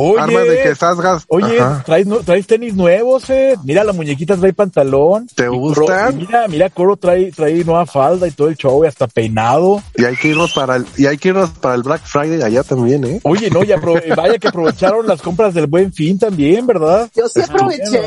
Oye, arma de que estás gas. Oye, traes, traes tenis nuevos, eh. Mira, la muñequita trae pantalón. ¿Te? Coro- Mira, mira, Coro trae, trae nueva falda y todo el show, y hasta peinado. Y hay que irnos para el, y hay que irnos para el Black Friday allá también, ¿eh? Oye, no, ya eh, vaya que aprovecharon las compras del buen fin también, ¿verdad? Yo sí aproveché.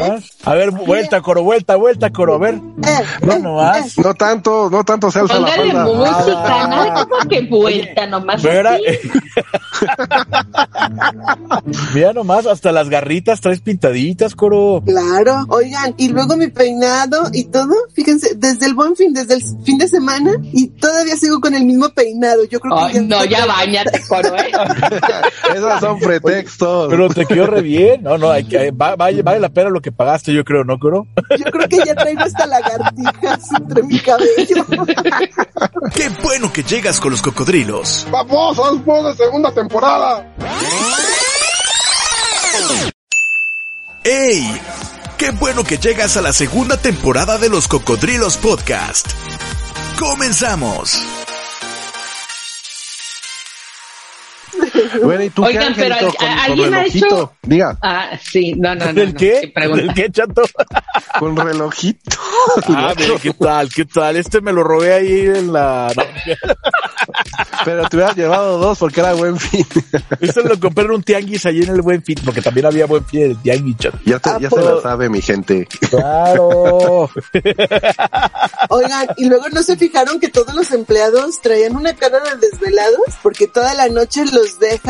A ver, vuelta, Coro, vuelta, vuelta, Coro, a ver. Eh, No eh, nomás. No tanto, no tanto se alza la falda. música, Ah. nada como que vuelta nomás. Así. mira nomás, hasta las garritas traes pintaditas, Coro. Claro, oigan, y luego mi peinado y todo, fíjense, desde el buen fin, desde el fin de semana, y todavía sigo con el mismo peinado. Yo creo que Ay, no, ya bañate, coro, ¿eh? Esos son pretextos. Pero te quedó re bien. No, no, hay que, va- vale, vale la pena lo que pagaste, yo creo, ¿no, Coro? Yo creo que ya traigo hasta lagartijas entre mi cabello. Qué bueno que llegas con los cocodrilos. ¡Vamos, vamos de segunda temporada! ¡Ey! Qué bueno que llegas a la segunda temporada de los Cocodrilos Podcast. Comenzamos. Bueno, ¿y tú Oigan, qué, pero Angelito, ¿al- con, a- con ¿alguien ha hecho- Diga, Ah, sí, no, no, no. ¿Del no, qué? ¿Del qué, chato? con relojito. Ah, mira, ¿qué tal? ¿Qué tal? Este me lo robé ahí en la... Pero te hubieras llevado dos porque era buen fin. este lo compré en un tianguis ahí en el Buen Fin, porque también había Buen Fin en el tianguis, chato. ya te, ¿A ya se la sabe mi gente. Claro. Oigan, y luego no se fijaron que todos los empleados traían una cara de desvelados porque toda la noche los dejan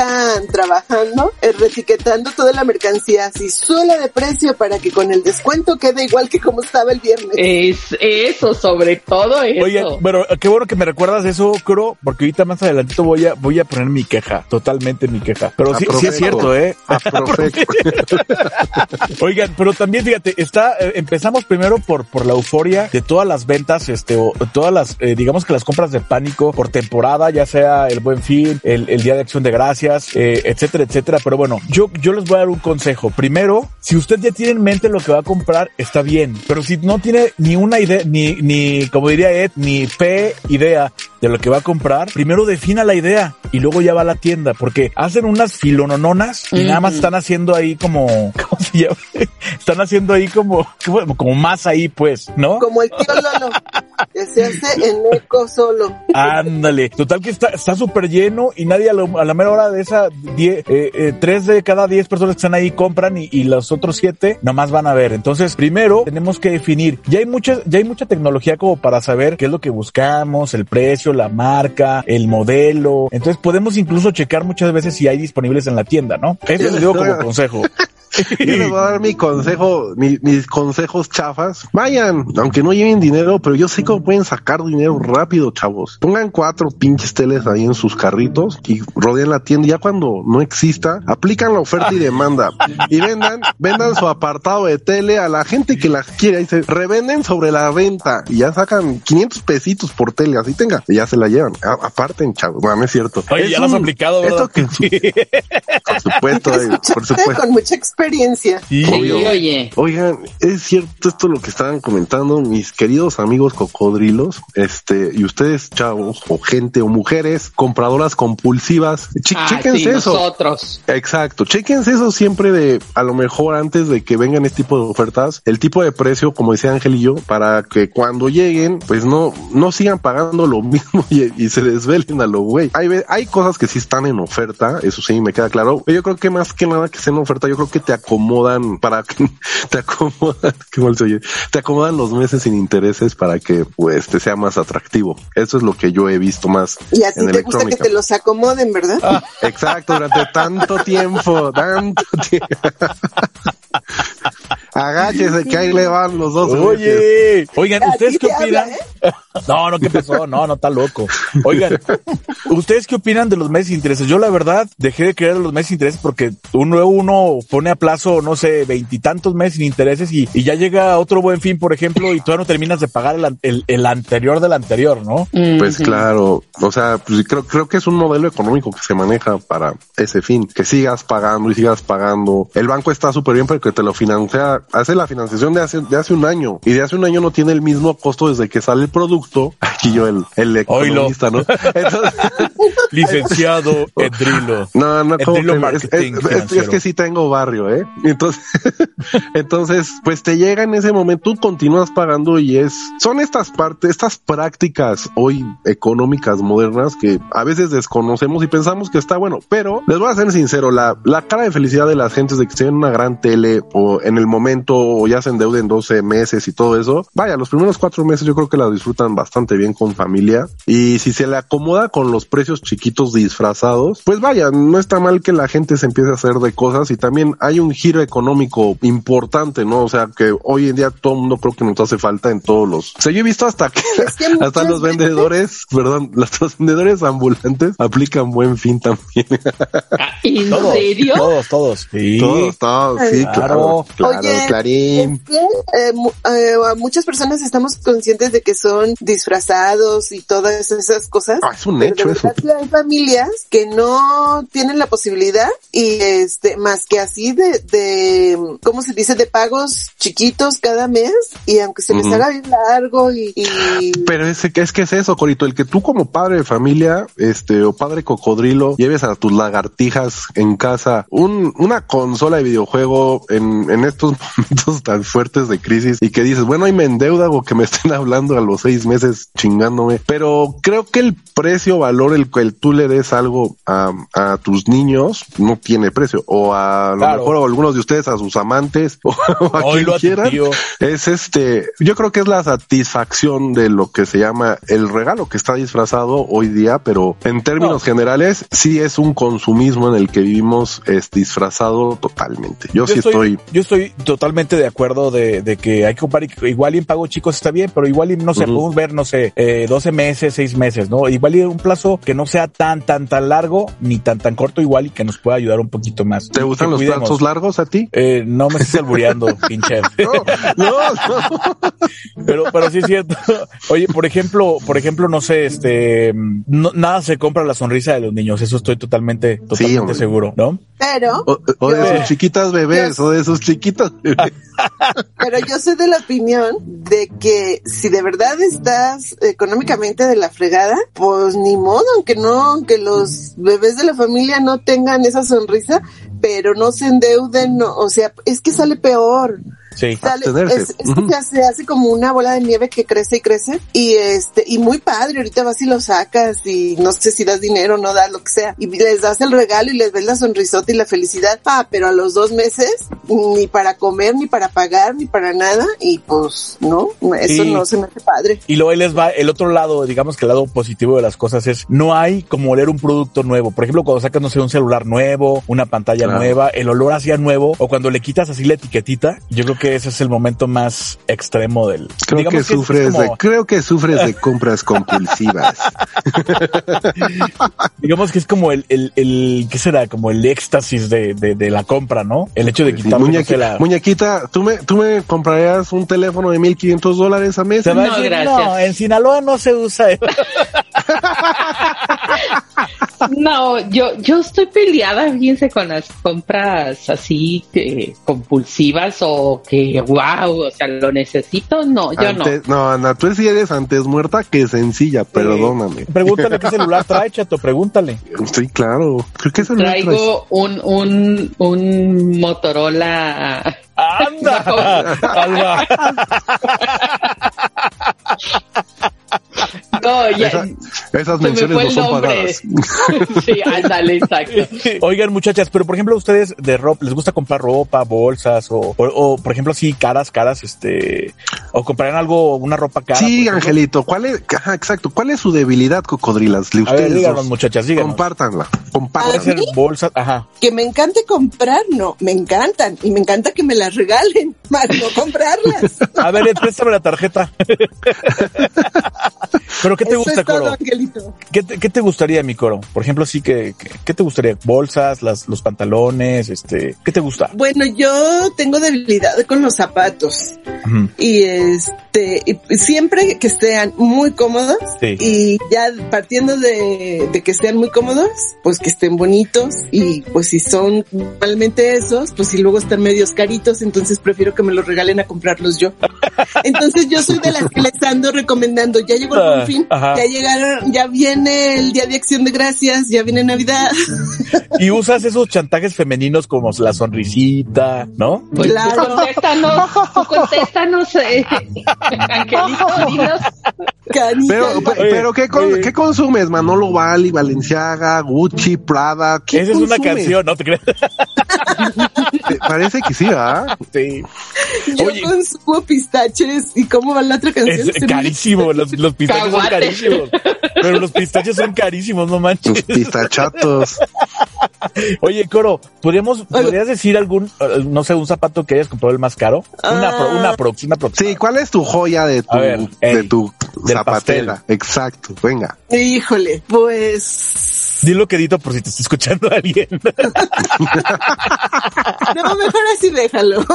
trabajando, eh, retiquetando toda la mercancía así sola de precio para que con el descuento quede igual que como estaba el viernes. Es eso, sobre todo eso. Oye, bueno, qué bueno que me recuerdas eso, Cro, porque ahorita más adelantito voy a, voy a poner mi queja, totalmente mi queja. Pero sí, sí es cierto, ¿eh? Oigan, pero también fíjate, está, eh, empezamos primero por, por la euforia de todas las ventas, este, o todas las, eh, digamos que las compras de pánico por temporada, ya sea el buen fin, el, el día de acción de gracias, eh, etcétera, etcétera. Pero bueno, yo, yo les voy a dar un consejo. Primero, si usted ya tiene en mente lo que va a comprar, está bien. Pero si no tiene ni una idea, ni, ni, como diría Ed, ni fe idea de lo que va a comprar, primero defina la idea y luego ya va a la tienda, porque hacen unas filonononas y nada más están haciendo ahí como, ¿cómo se llama? Están haciendo ahí como, como, como más ahí, pues, ¿no? Como el tío Lolo, que se hace en eco solo. Ándale. Total que está está súper lleno y nadie a, lo- a la mera hora de esa, die- eh, eh, tres de cada diez personas que están ahí compran y, y los otros siete nomás van a ver. Entonces, primero tenemos que definir. Ya hay mucha, ya hay mucha tecnología como para saber qué es lo que buscamos, el precio, la marca, el modelo. Entonces podemos incluso checar muchas veces si hay disponibles en la tienda, ¿no? Eso les digo como consejo. Yo les voy a dar mi consejo, mi- mis consejos chafas. Vayan, aunque no lleven dinero, pero yo sé cómo pueden sacar dinero rápido, chavos. Pongan cuatro pinches teles ahí en sus carritos y rodeen la tienda. Ya cuando no exista, aplican la oferta y demanda y vendan, vendan su apartado de tele a la gente que las quiere. Ahí se revenden sobre la venta y ya sacan 500 pesitos por tele. Así tenga, y ya se la llevan. A- aparten, chavos. Bueno, no es cierto. Oye, Es ya lo has un- aplicado, ¿verdad? Esto que, por supuesto, eh, por supuesto. con mucha experiencia. Sí. Oye. Oigan, es cierto esto lo que estaban comentando mis queridos amigos cocodrilos, este, y ustedes chavos o gente o mujeres compradoras compulsivas, Che- Ah, sí, eso. nosotros. Exacto, chéquense eso siempre de, a lo mejor antes de que vengan este tipo de ofertas, el tipo de precio, como decía Ángel y yo, para que cuando lleguen, pues no, no sigan pagando lo mismo y, y se desvelen a lo güey. Hay, ve- hay cosas que sí están en oferta, eso sí me queda claro. Yo creo que más que nada que estén en oferta, yo creo que te acomodan para que te acomodan, qué mal se oye, te acomodan los meses sin intereses para que pues te sea más atractivo. Eso es lo que yo he visto más Y a ti en te gusta que te los acomoden, ¿verdad? Exacto, durante tanto tiempo, tanto tiempo. Agáchese que ahí le van los dos. Oye, oigan, ¿ustedes qué opinan? habla, ¿eh? No, no, ¿qué pasó? No, no, está loco. Oigan, ¿ustedes qué opinan de los meses de intereses? Yo la verdad dejé de creer en los meses de intereses porque uno, uno pone a plazo, no sé, veintitantos meses sin intereses y, y ya llega otro buen fin, por ejemplo, y todavía no terminas de pagar el, el, el anterior del anterior, ¿no? Pues Ujú. claro, o sea, pues creo, creo que es un modelo económico que se maneja para ese fin, que sigas pagando y sigas pagando. El banco está súper bien porque te lo financia, hace la financiación de hace, de hace un año y de hace un año no tiene el mismo costo desde que sale el producto. Aquí yo el, el economista, ¿no? Entonces, Licenciado en Drilo. No, no, En ¿cómo Drilo que no? es, que sí tengo barrio, ¿eh? Entonces, entonces, pues te llega en ese momento, tú continúas pagando y es, son estas partes, estas prácticas hoy económicas modernas que a veces desconocemos y pensamos que está bueno, pero les voy a ser sincero, la, la cara de felicidad de las gentes de que tienen una gran tele o en el momento o ya se endeuden 12 meses y todo eso, vaya, los primeros cuatro meses yo creo que la disfrutan bastante bien con familia y si se le acomoda con los precios chiquitos disfrazados, pues vaya, no está mal que la gente se empiece a hacer de cosas y también hay un giro económico importante, ¿no? O sea, que hoy en día todo el mundo creo que nos hace falta en todos los... O sea, yo he visto hasta que Es que muchas hasta los veces- vendedores, perdón, los, los vendedores ambulantes aplican buen fin también. Ah, ¿En Todos, serio? todos, todos. Sí. Todos, todos, sí, claro, Claro. Oye, Clarín. es que, eh, eh, muchas personas estamos conscientes de que son disfrazados y todas esas cosas. Ah, es un hecho eso. Hay familias que no tienen la posibilidad y este más que así de, de ¿cómo se dice? de pagos chiquitos cada mes y aunque se les haga bien largo y, y- Pero es, que- es que es eso, Corito, el que tú como padre de familia, este, o padre cocodrilo, lleves a tus lagartijas en casa un, una consola de videojuego en, en estos momentos tan fuertes de crisis y que dices, bueno, ahí me endeuda o que me estén hablando a los seis meses chingándome. Pero creo que el precio, valor, el que el tú le des algo a, a tus niños no tiene precio. O a lo mejor a algunos de ustedes, a sus amantes, o a quien quieran es este, yo creo que es la satisfacción de lo que se llama el regalo que está disfrazado hoy día, pero en términos No. generales sí es un consumismo en el que vivimos es disfrazado totalmente. Yo, sí estoy, yo estoy totalmente de acuerdo de, de que hay que comprar y- igual y en pago chicos está bien, pero igual y no sé, Ujú. podemos ver, no sé, eh, 12 meses, 6 meses, ¿no? Igual y un plazo que no sea tan, tan, tan largo, ni tan, tan corto, igual y que nos pueda ayudar un poquito más. ¿te gustan que los cuidemos. plazos largos a ti? Eh, no me estés albureando, pinche. No, no, Pero, pero sí es cierto. Oye, por ejemplo, por ejemplo, no sé, este, no- nada se compra la sonrisa de los niños. Eso estoy totalmente, totalmente seguro, ¿no? pero O, o de sus chiquitas bebés, yo- o de sus chiquitas bebés. Pero yo soy de la opinión de que si de verdad estás económicamente de la fregada, pues ni modo, aunque no, aunque los bebés de la familia no tengan esa sonrisa, pero no se endeuden, no, o sea, es que sale peor. Sí. Sale, es, es que se hace, hace como una bola de nieve que crece y crece y este y muy padre ahorita vas y lo sacas y no sé si das dinero o no das lo que sea y les das el regalo y les ves la sonrisota y la felicidad ah pero a los dos meses ni para comer ni para pagar ni para nada y pues no eso Sí. no se me hace padre Y luego ahí les va el otro lado, digamos que el lado positivo de las cosas es no hay como oler un producto nuevo. Por ejemplo, cuando sacas, no sé, un celular nuevo, una pantalla Claro. nueva, el olor hacía nuevo, o cuando le quitas así la etiquetita, yo creo que ese es el momento más extremo del. Creo digamos que es sufres como- de, creo que sufres de compras compulsivas. digamos que es como el, el, el ¿qué será? Como el éxtasis de, de, de la compra, ¿no? El hecho de Sí, quitarle, no muñequi- la... Muñequita, ¿tú me, ¿tú me comprarías un teléfono de 1500 dólares a mes? Se va a No, decir, gracias. no, en Sinaloa no se usa. No, yo, yo estoy peleada, fíjense, con las compras así eh, compulsivas o que wow, o sea, lo necesito. No, yo no. Antes- no. Ana, tú sí eres antes muerta que sencilla, perdóname. Pregúntale qué celular trae, chato, pregúntale. Sí, claro. Creo que eso lo traes. Traigo un, un, un Motorola. ¡Anda! Alba. No, ya. Esa- esas me menciones no son pagadas. sí, ándale, exacto. Oigan, muchachas, pero por ejemplo, ustedes de ropa, ¿les gusta comprar ropa, bolsas o, o, o, por ejemplo, así caras, caras, este, o comprarían algo, una ropa cara? Sí? Angelito, ¿cuál es, ajá, exacto, cuál es su debilidad, cocodrilas? A ver, díganos, dos. muchachas, díganos. Compártanla, compártanla. bolsas, ajá. que me encante comprar no me encantan y me encanta que me las regalen más no comprarlas A ver, préstame la tarjeta. Pero ¿qué te Eso gusta, todo, Coro? Angelito. ¿Qué te, qué te gustaría, mi Coro? Por ejemplo, sí que, que- ¿qué te gustaría? Bolsas, las, los pantalones, este, ¿qué te gusta? Bueno, yo tengo debilidad con los zapatos Ujú. y este y siempre que sean muy cómodos Sí. y ya partiendo de, de que sean muy cómodos, pues que estén bonitos y pues si son normalmente esos, pues si luego están medios caritos, entonces prefiero que me los regalen a comprarlos yo. Entonces yo soy de las que les ando recomendando, ya llegó el buen fin, Ajá. ya llegaron, ya viene el Día de Acción de Gracias, ya viene Navidad. Y usas esos chantajes femeninos como la sonrisita, ¿no? Pues tú Claro. contéstanos, tú contéstanos, eh, Angelito, dinos. Pero, pero ¿qué, con- oye. ¿qué consumes? Manolo Bali, Valenciaga, Gucci, Prada. ¿qué Esa es una canción, ¿no te crees? Eh, Parece que sí, ¿ah? Sí. Yo Oye. consumo pistaches. ¿Y cómo va la otra canción? Es carísimo, los, los pistaches son carísimos. Pero los pistaches son carísimos, no Los manches. pistachatos. Oye, Coro, ¿podríamos, ¿podrías decir algún, eh, no sé, un zapato que hayas comprado el más caro? Una, Ah. pro- una prox, una prox. Sí, ¿cuál es tu joya de tu, ver, de tu zapatera? Exacto, venga. Híjole, pues. Dilo quedito por si te está escuchando alguien. No, mejor así déjalo.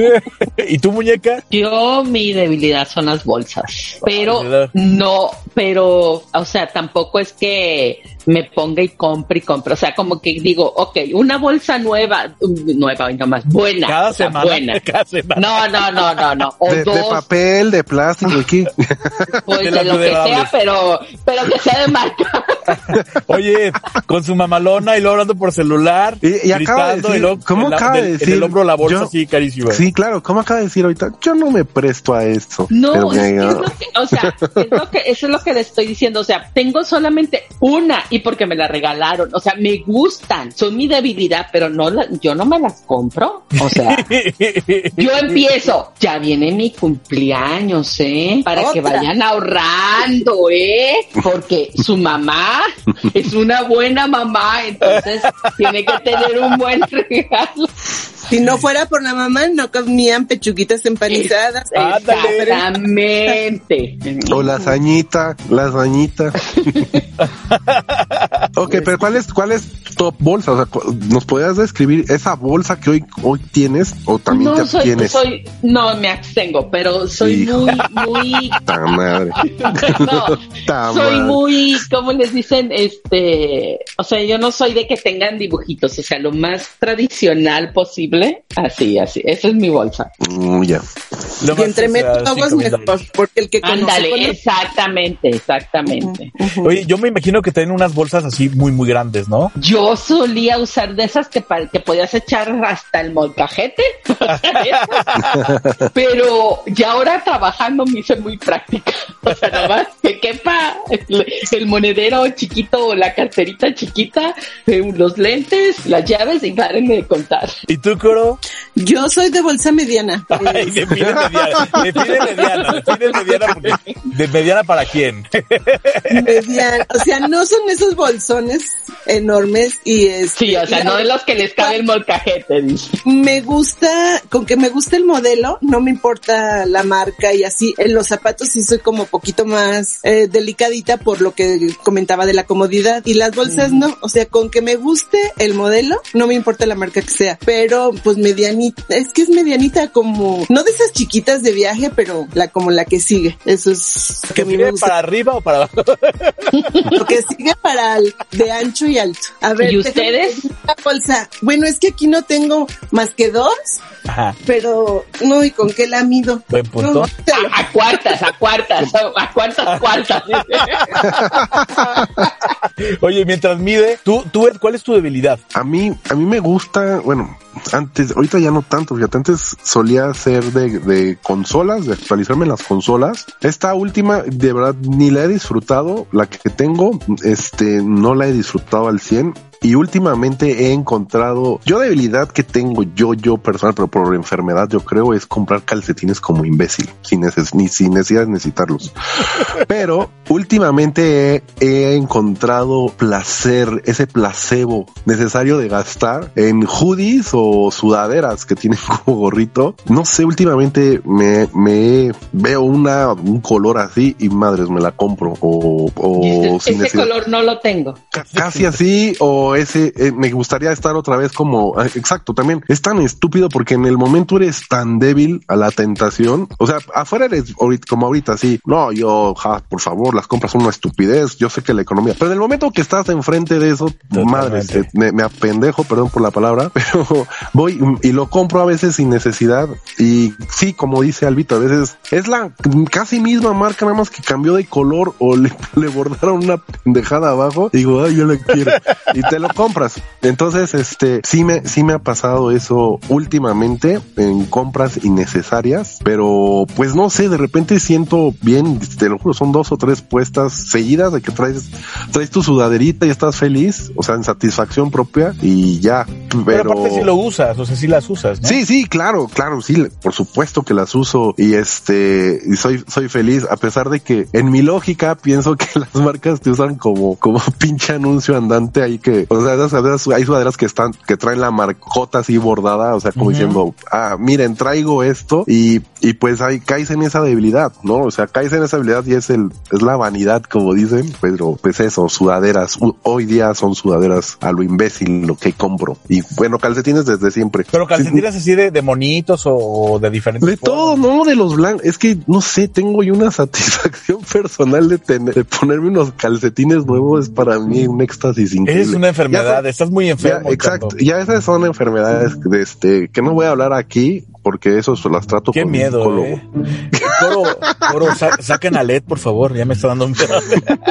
¿Y tu muñeca? Yo, mi debilidad son las bolsas, pero ¿verdad? no, pero, o sea, tampoco es que me ponga y compre y compre, o sea, como que digo, ok, una bolsa nueva, nueva y nomás, buena, Cada o sea, semana. buena. Cada semana. No, no, no, no, no, o De, de dos, papel, de plástico, aquí. pues de de, lo que sea, pero, pero que sea de marca. Oye, con su mamalona y luego hablando por celular, Y- y acaba de gritando decir- y luego ¿cómo en, la- acaba de del- en decir? el hombro la bolsa Yo- así carísima. Sí, claro, ¿cómo acaba de decir ahorita? Yo no me presto a esto. No, es lo que, o sea, es lo que, eso es lo que le estoy diciendo. O sea, tengo solamente una y porque me la regalaron. O sea, me gustan, son mi debilidad, pero no la- yo no me las compro. O sea, yo empiezo, ya viene mi cumpleaños, ¿eh? Para que vayan ahorrando, ¿eh? Porque su mamá es una buena mamá, entonces tiene que tener un buen regalo. Si no fuera por la mamá, no comían pechuguitas empanizadas. Exactamente. O lasañita, lasañita. ok, pero ¿cuál es, cuál es tu top bolsa? O sea, ¿nos podrías describir esa bolsa que hoy, hoy tienes o también no, te soy, tienes? soy, no me abstengo, pero soy Hijo. muy, muy, Ta madre. no, Ta soy madre. muy, ¿cómo les dicen? Este, o sea, yo no soy de que tengan dibujitos, o sea, lo más tradicional posible, así, así, esa es mi bolsa. Mm, ya. Lo Y entre menos mil mejor. Porque el que Ándale, conoce. exactamente, exactamente. Oye, yo me imagino que tienen unas bolsas así muy, muy grandes, ¿no? Yo solía usar de esas que, pa- que podías echar hasta el molcajete, pero ya ahora trabajando me hice muy práctica. O sea, nada más que quepa el, el monedero chiquito o la carterita chiquita, eh, los lentes, las llaves y párenme de contar. ¿Y tú, Yo soy de bolsa mediana. Ay, mediana, define mediana, define mediana porque, ¿de mediana para quién? mediana. O sea, no son esos bolsones enormes y es. Sí, o sea, no de los que les cabe el molcajete. Me gusta, con que me guste el modelo, no me importa la marca y así. En los zapatos sí soy como poquito más eh, delicadita por lo que comentaba de la comodidad. Y las bolsas no, o sea, con que me guste el modelo, no me importa la marca que sea. Pero pues medianita, es que es medianita como, no de esas chiquitas de viaje, pero la como la que sigue. Eso es que ¿Que a mí me mire gusta. para arriba o para abajo? Lo que sigue para el de ancho y alto. A ver, ¿Y ustedes? bolsa. Bueno, es que aquí no tengo más que dos, Ajá, pero no, ¿y con qué la mido? buen punto. No, A, a cuartas, a cuartas, a cuartas, cuartas. Oye, mientras mide, tú, tú, ¿cuál es tu debilidad? A mí, a mí me gusta, bueno, ahorita ya no tanto, fíjate, antes solía ser de, consolas, de actualizarme las consolas. Esta última, de verdad, ni la he disfrutado, la que tengo, este, no la he disfrutado al 100. Y últimamente he encontrado, yo debilidad que tengo yo, yo personal, pero por enfermedad yo creo es comprar calcetines como imbécil, sin, neces ni, sin necesidad de necesitarlos. Pero últimamente he, he encontrado placer, ese placebo necesario de gastar en hoodies o sudaderas que tienen como gorrito. No sé, últimamente me, me veo una, un color así y madres me la compro o, o Ese, sin ese color no lo tengo. Ca- casi así o pero ese eh, me gustaría estar otra vez como ah, exacto. También es tan estúpido porque en el momento eres tan débil a la tentación. O sea, afuera eres ahorita, como ahorita, sí. No, yo, ja, por favor, las compras son una estupidez. Yo sé que la economía, pero en el momento que estás enfrente de eso, madre, se- me, me apendejo, perdón por la palabra, pero voy y lo compro a veces sin necesidad. Y sí, como dice Albito, a veces es la casi misma marca, nada más que cambió de color o le, le bordaron una pendejada abajo. Digo, ay, yo la quiero. y te lo compras. Entonces, este, sí me, sí me ha pasado eso últimamente en compras innecesarias, pero pues no sé, de repente siento bien, te lo juro, son dos o tres puestas seguidas de que traes, traes tu sudaderita y estás feliz, o sea, en satisfacción propia y ya. Pero, Pero aparte si lo usas, o sea, si las usas, ¿no? Sí, sí, claro, claro, sí, por supuesto que las uso y este, y soy, soy feliz, a pesar de que en mi lógica pienso que las marcas te usan como, como pinche anuncio andante ahí que, o sea, esas- hay sudaderas que están, que traen la marcota así bordada, o sea, como diciendo, ah, miren, traigo esto y, y pues ahí caes en esa debilidad, ¿no? O sea, caes en esa debilidad y es el, es la vanidad, como dicen, pero pues eso, sudaderas, hoy día son sudaderas a lo imbécil lo que compro y bueno, calcetines desde siempre. Pero Sí, calcetines así de, de monitos o, o de diferentes. de todo, no de los blancos. Es que no sé, tengo yo una satisfacción personal de tener, de ponerme unos calcetines nuevos. Es para mí un éxtasis increíble. Es una enfermedad, Ya estás muy Ya, enfermo. exacto. Ya esas son enfermedades de este, que no voy a hablar aquí porque eso se las trato Qué con un miedo, psicólogo. eh. Coro, coro, sa- saquen a LED, por favor, ya me está dando miedo.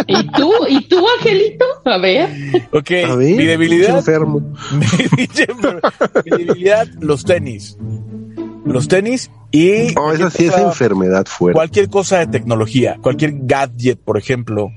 ¿Y tú? ¿Y tú, Angelito? A ver. ok, A ver, mi debilidad, enfermo. mi debilidad, los tenis. Los tenis y No, esa sí es enfermedad fuera. cualquier cosa de tecnología, cualquier gadget, por ejemplo,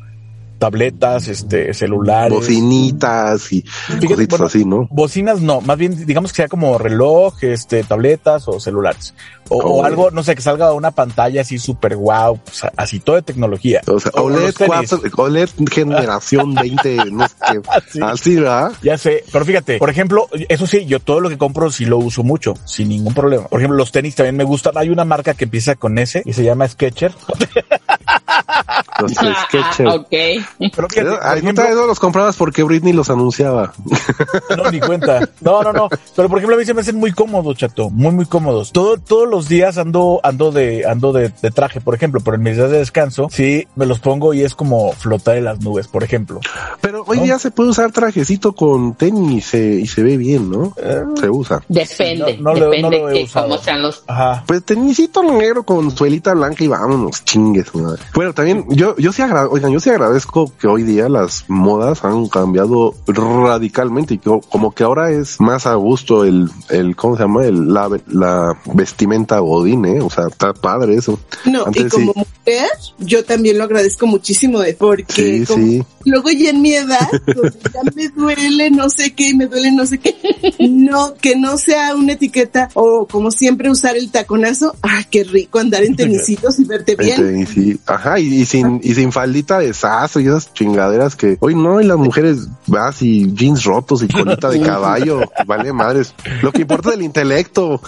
tabletas, este, celulares. Bocinitas y cositas bueno, así, ¿no? Bocinas no, más bien digamos que sea como reloj, este, tabletas o celulares. O, o Oh. algo, no sé, que salga una pantalla así súper guau, así todo de tecnología. O sea, O OLED los tenis. 4, OLED generación 20, no sé qué. Sí. Así, ¿verdad? Ya sé, pero fíjate, por ejemplo, eso sí, yo todo lo que compro sí lo uso mucho, sin ningún problema. Por ejemplo, los tenis también me gustan. Hay una marca que empieza con S y se llama Sketcher. Ok. Pero fíjate, ejemplo, eso los comprabas porque Britney los anunciaba. no, ni cuenta. No, no, no. Pero por ejemplo, a mí se me hacen muy cómodos, chato. Muy, muy cómodos. Todo, todos los días ando, ando de, ando de, de traje, por ejemplo, pero en mis días de descanso, sí, me los pongo y es como flotar en las nubes, por ejemplo. Pero hoy ¿No? día se puede usar trajecito con tenis y se, y se ve bien, ¿no? Eh. Se usa. Depende, No, no depende no lo que cómo sean los. Ajá. Pues tenisito negro con suelita blanca y vámonos, chingues, madre. Bueno, también yo, yo sí agra- oigan, yo sí agradezco que hoy día las modas han cambiado radicalmente y que como que ahora es más a gusto el, el, ¿cómo se llama? El, la, la vestimenta godín, ¿eh? O sea, está padre eso. No, y como sí. mujer, yo también lo agradezco muchísimo de porque Sí, como sí. luego ya en mi edad, donde ya me duele no sé qué, me duele no sé qué, no, que no sea una etiqueta o como siempre usar el taconazo, ay, qué rico andar en tenisitos y verte bien. Ajá, y, y sin, y sin faldita de sazo y esas chingaderas que hoy no, y las mujeres vas y jeans rotos y colita de caballo, vale madres. Lo que importa es el intelecto.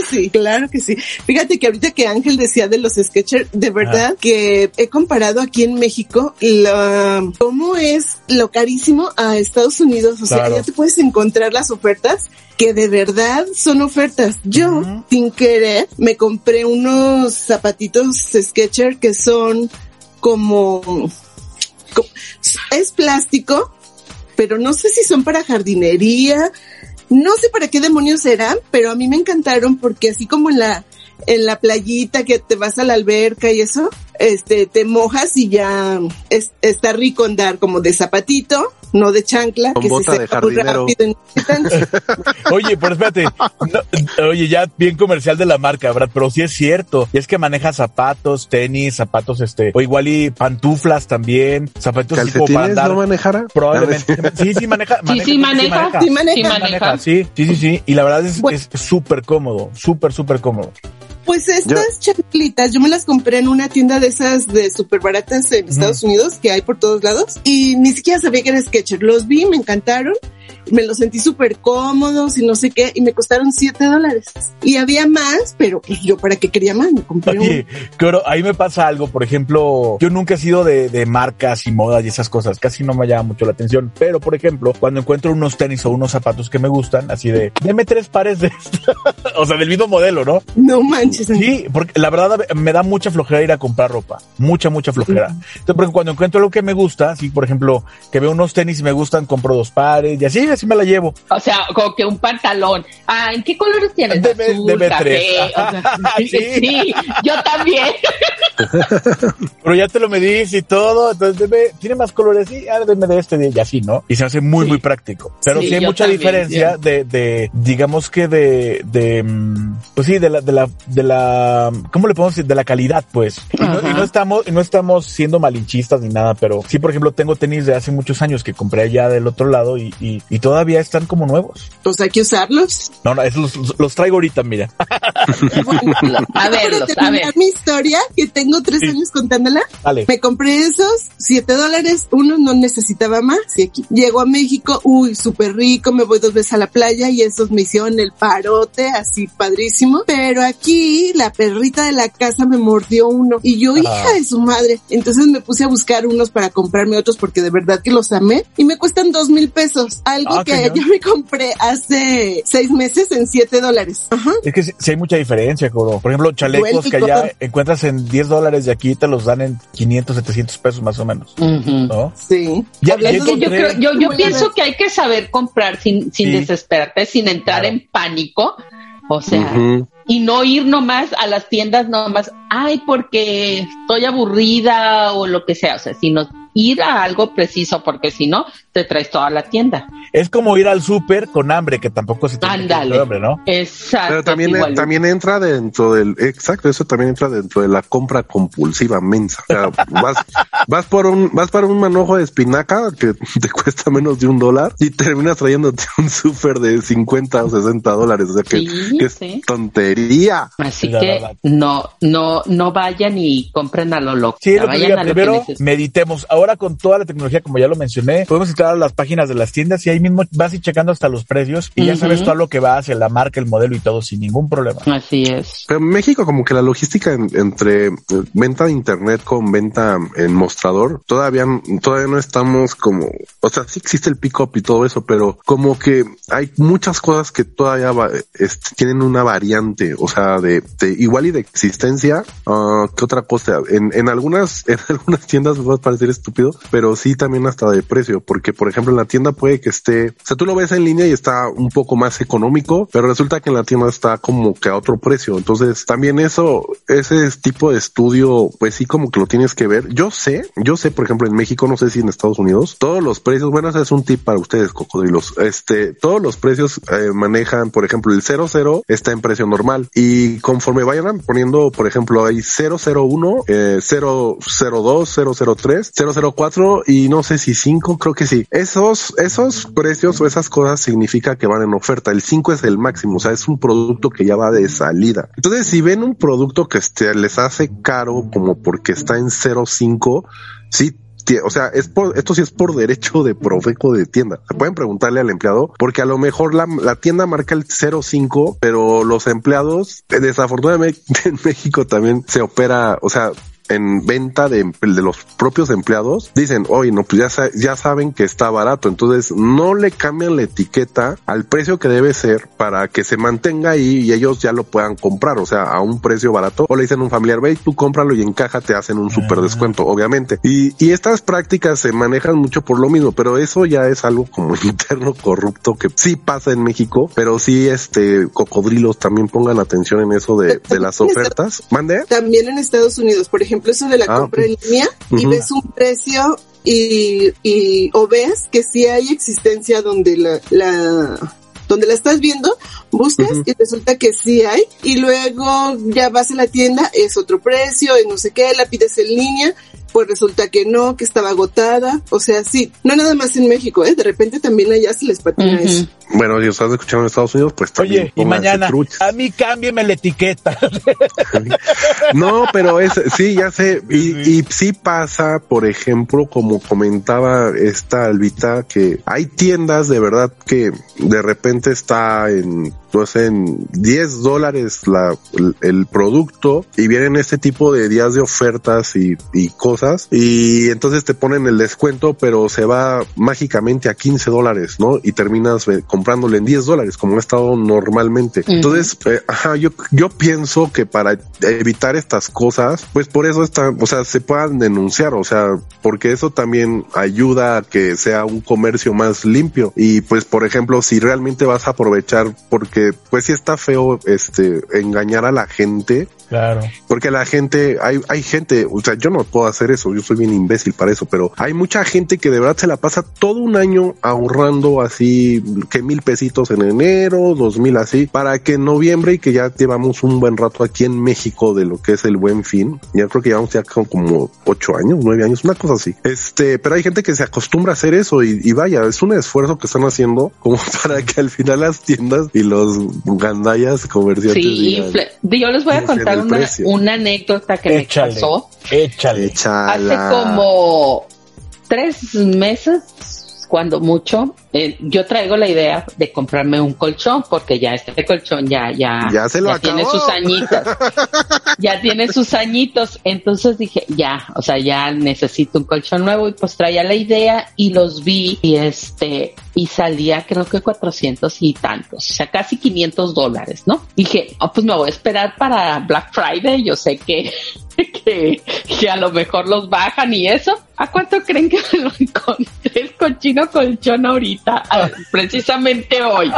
sí, claro que sí. Fíjate que ahorita que Ángel decía de los Skechers, de verdad que he comparado aquí en México la, cómo es lo carísimo a Estados Unidos. O sea, ya te puedes encontrar las ofertas que de verdad son ofertas. Yo, sin querer, me compré unos zapatitos Skechers que son como, co- es plástico, pero no sé si son para jardinería, no sé para qué demonios serán, pero a mí me encantaron porque así como en la en la playita que te vas a la alberca y eso, este te mojas y ya es- está rico andar como de zapatito, no de chancla, Con que bota se de seca muy rápido en. Oye, pero espérate. No, oye, ya bien comercial de la marca, ¿verdad? Pero sí es cierto. Y es que maneja zapatos, tenis, zapatos, este, o igual y pantuflas también, zapatos así como para ¿Calcetines andar. no manejara? Probablemente. Sí, sí maneja. Sí, sí, maneja. Sí maneja. Sí, maneja. Sí, sí, sí, sí. Y la verdad es Bueno. es súper cómodo, súper, súper cómodo. Pues estas chanclitas, yo me las compré en una tienda de esas de súper baratas en Estados Unidos que hay por todos lados y ni siquiera sabía que era Skechers. Los vi, me encantaron me los sentí súper cómodos y no sé qué, y me costaron 7 dólares. Y había más, pero pues yo para qué quería más, me compré Oye, claro, ahí me pasa algo, por ejemplo, yo nunca he sido de, de marcas y modas y esas cosas, casi no me llama mucho la atención, pero por ejemplo, cuando encuentro unos tenis o unos zapatos que me gustan, así de, deme tres pares de esto, o sea, del mismo modelo, ¿no? No manches. Sí, porque la verdad me da mucha flojera ir a comprar ropa, mucha, mucha flojera. Entonces, porque cuando encuentro algo que me gusta, así, por ejemplo, que veo unos tenis y me gustan, compro dos pares y así, así me la llevo. O sea, como que un pantalón. Ah, ¿en qué colores tienes? Deme- Azul, café, o sea, sí, yo también. Pero ya te lo medís y todo, entonces deme, tiene más colores, sí, ah, deme de este y así, ¿no? Y se hace muy, Sí. muy práctico. Pero sí, Sí, hay mucha también, diferencia de, de, digamos que de, de, mm, pues sí, de la, de la, de la, ¿cómo le podemos decir? De la calidad, pues. Y no, Ajá. y no estamos, y no estamos siendo malinchistas ni nada, pero sí, por ejemplo, tengo tenis de hace muchos años que compré allá del otro lado y, y, y todavía están como nuevos. Pues hay que usarlos. No, no, esos los, los traigo ahorita, mira. Bueno, A para verlos, a terminar ver. mi historia, que tengo tres Sí. años contándola, Dale. me compré esos, siete dólares, uno no necesitaba más, y aquí. Llego a México, uy, súper rico, me voy dos veces a la playa y esos me hicieron el parote, así padrísimo. Pero aquí, la perrita de la casa me mordió uno, y yo, hija de su madre. Entonces me puse a buscar unos para comprarme otros porque de verdad que los amé, y me cuestan dos mil pesos, algo Ah, que yo me compré hace seis meses en siete dólares. Ajá. Es que sí, sí hay mucha diferencia, Coro. Por ejemplo, chalecos que allá encuentras en 10 dólares de aquí te los dan en 500, 700 pesos más o menos. ¿no? Sí. Ya- Hablando Es que yo encontré- creo, yo, yo Buena pienso que hay que saber comprar sin, sin Sí. desesperarte, sin entrar Claro. en pánico. O sea, y no ir nomás a las tiendas nomás, ay, porque estoy aburrida o lo que sea. O sea, sino ir a algo preciso, porque si no, te traes toda la tienda. Es como ir al súper con hambre, que tampoco se tiene Ándale. hambre, ¿no? Exacto. Pero también, igual. también entra dentro del, exacto, eso también entra dentro de la compra compulsiva mensa. O sea, vas, vas por un, vas para un manojo de espinaca que te cuesta menos de un dólar y terminas trayéndote un súper de 50 o 60 dólares. O sea que, Sí, que es sí. tontería. Así La que no, no, no vayan y compren a lo loco. Sí, lo que vayan diga, a lo que primero meditemos. Ahora con toda la tecnología, como ya lo mencioné, podemos entrar a las páginas de las tiendas y ahí mismo vas y checando hasta los precios y ya sabes todo lo que va hacia la marca, el modelo y todo sin ningún problema. Así es. Pero en México como que la logística en- entre eh, venta de internet con venta en mostrador, todavía, todavía no estamos como, o sea, sí existe el pick up y todo eso, pero como que hay muchas cosas que todavía va- tienen una variante, o sea, de, de igual y de existencia, ah, que otra cosa. En, en algunas, en algunas tiendas me va a parecer estúpido, pero sí también hasta de precio, porque por ejemplo en la tienda puede que esté, o sea, tú lo ves en línea y está un poco más económico, pero resulta que en la tienda está como que a otro precio. Entonces también eso, ese tipo de estudio, pues sí como que lo tienes que ver. Yo sé, yo sé, por ejemplo, en México, no sé si en Estados Unidos, todos los precios, bueno, ese es un tip para ustedes, cocodrilos. Este, todos los precios eh, manejan, por ejemplo, el 00 está en precio normal y conforme vayan poniendo, por ejemplo, hay 001, eh, 002, 003, 004 y no sé si 5, creo que sí. Esos, esos precios o esas cosas significa que van en oferta. El 5 es el máximo, o sea, es un producto que ya va de salida. Entonces, si ven un producto que este, les hace caro como porque está en 05, sí o sea, es por, esto sí es por derecho de profeco de tienda. Se pueden preguntarle al empleado, porque a lo mejor la, la tienda marca el 05, pero los empleados, eh, desafortunadamente en México también se opera, o sea, en venta de, de los propios empleados, dicen, oye, no, pues ya, sa- ya saben que está barato, entonces no le cambian la etiqueta al precio que debe ser para que se mantenga ahí y ellos ya lo puedan comprar, o sea, a un precio barato, o le dicen a un familiar, ve, tú cómpralo y en caja te hacen un super descuento, obviamente. Y, y estas prácticas se manejan mucho por lo mismo, pero eso ya es algo como interno corrupto que sí pasa en México, pero sí, este, cocodrilos también pongan atención en eso de, de las ofertas. ¿Mande? También en Estados Unidos, por ejemplo, eso de la Ah, compra en línea y ves un precio y, y o ves que sí hay existencia donde la, la donde la estás viendo, buscas y resulta que sí hay y luego ya vas a la tienda, es otro precio y no sé qué, la pides en línea, pues resulta que no, que estaba agotada, o sea, sí, no nada más en México, ¿eh? de repente también allá se les patina eso. Bueno, si estás escuchando en Estados Unidos, pues también Oye, y mañana, truchas. a mí cámbieme la etiqueta. No, pero es, sí, ya sé. Y, y sí pasa, por ejemplo, como comentaba esta Albita, que hay tiendas de verdad que de repente está en, no sé, en 10 dólares la, el, el producto y vienen este tipo de días de ofertas y, y cosas y entonces te ponen el descuento, pero se va mágicamente a 15 dólares, ¿no? Y terminas eh, comprándole en 10 dólares como ha estado normalmente. Entonces, eh, ajá, yo, yo pienso que para evitar estas cosas, pues por eso está, o sea, se puedan denunciar, o sea, porque eso también ayuda a que sea un comercio más limpio. Y pues, por ejemplo, si realmente vas a aprovechar, porque pues sí está feo, este, engañar a la gente, Claro. porque la gente, hay, hay gente, o sea, yo no puedo hacer eso, yo soy bien imbécil para eso, pero hay mucha gente que de verdad se la pasa todo un año ahorrando así que mil pesitos en enero, dos mil así, para que en noviembre y que ya llevamos un buen rato aquí en México de lo que es el buen fin, ya creo que llevamos ya con como ocho años, nueve años, una cosa así. Este, pero hay gente que se acostumbra a hacer eso y, y vaya, es un esfuerzo que están haciendo como para que al final las tiendas y los gandallas comerciantes Sí, digan, yo les voy a "Ese es contar una, precio". una anécdota que Échale. me pasó. Échale. Échala. Hace como tres meses, cuando mucho, eh, yo traigo la idea de comprarme un colchón, porque ya este colchón ya, ya, Ya se lo tiene sus añitos. ya tiene sus añitos. Entonces dije, ya, o sea, ya necesito un colchón nuevo y pues traía la idea y los vi y este, y salía creo que 400 y tantos, o sea, casi 500 dólares, ¿no? Dije, oh, pues me voy a esperar para Black Friday, yo sé que, que, que a lo mejor los bajan y eso. ¿A cuánto creen que me lo encontré el cochino colchón ahorita? Precisamente hoy.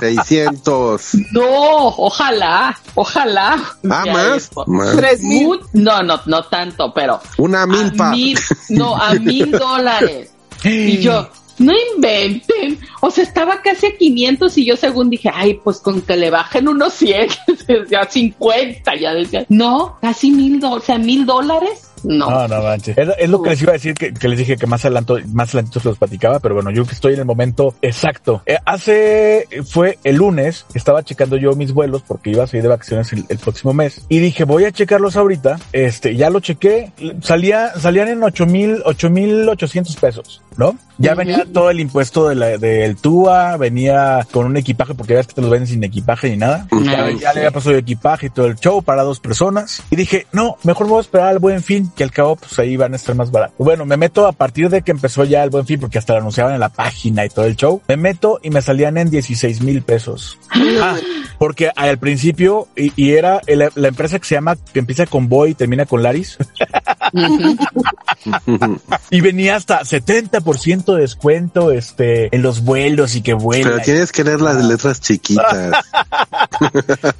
600. No, ojalá, ojalá. Ah, más. Tres mil. No, no, no tanto, pero Una a milpa. mil, no, a mil dólares. Y yo, no inventen. O sea, estaba casi a 500 y yo según dije, ay, pues con que le bajen unos 100, ya 50, ya decía. No, casi mil dólares, o sea, mil dólares. No. No, no manches. Es, lo que les iba a decir que, les dije que más adelanto, más adelantito se los platicaba, pero bueno, yo estoy en el momento exacto. Eh, hace, fue el lunes, estaba checando yo mis vuelos porque iba a salir de vacaciones el, próximo mes y dije, voy a checarlos ahorita. Este, ya lo chequé, salía, salían en ocho mil, ocho mil ochocientos pesos, ¿no? Ya venía todo el impuesto de la, del TUA, venía con un equipaje porque ya ves que te los venden sin equipaje ni nada. Ya, le había pasado equipaje y todo el show para dos personas. Y dije, no, mejor me voy a esperar al buen fin, que al cabo, pues ahí van a estar más baratos. Bueno, me meto a partir de que empezó ya el buen fin, porque hasta lo anunciaban en la página y todo el show. Me meto y me salían en 16 mil pesos. Ah, porque al principio, y, y era el- la empresa que se llama, que empieza con Boy y termina con Laris, y venía hasta 70% de descuento, este, en los vuelos y que vuela. Pero tienes que leer las letras chiquitas.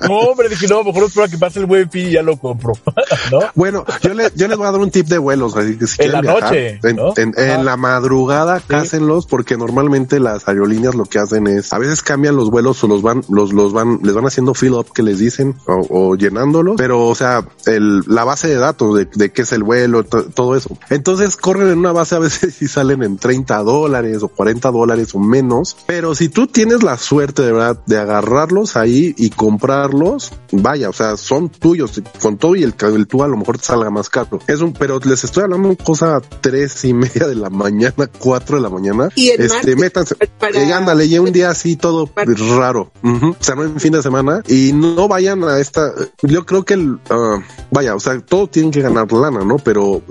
No, hombre, dije, no, mejor espero que pase el buen fin y ya lo compro. ¿No? Bueno, yo, le, yo les voy a dar un tip de vuelos. Así que si En la viajar, noche, en, ¿no? en- en Ajá. la madrugada, cásenlos porque normalmente las aerolíneas lo que hacen es a veces cambian los vuelos o los van, los, los van, les van haciendo fill up que les dicen o, o llenándolos. Pero, o sea, el, la base de datos de, de qué es el vuelo, to- todo eso. Entonces corren en una base a veces y salen en 30 dólares o 40 dólares o menos. Pero si tú tienes la suerte de verdad de agarrarlos ahí y comprarlos, vaya, o sea, son tuyos con todo y el, el tú a lo mejor te salga más caro. Es un, pero les estoy hablando de cosa tres y media de la mañana, cuatro de la mañana. Y este, métanse, para- eh, ándale, y un día así todo Para- raro. Ujú. O sea, no en fin de semana y no vayan a esta, yo creo que el, ah, vaya, o sea, todo tienen que ganar lana, ¿no? Pero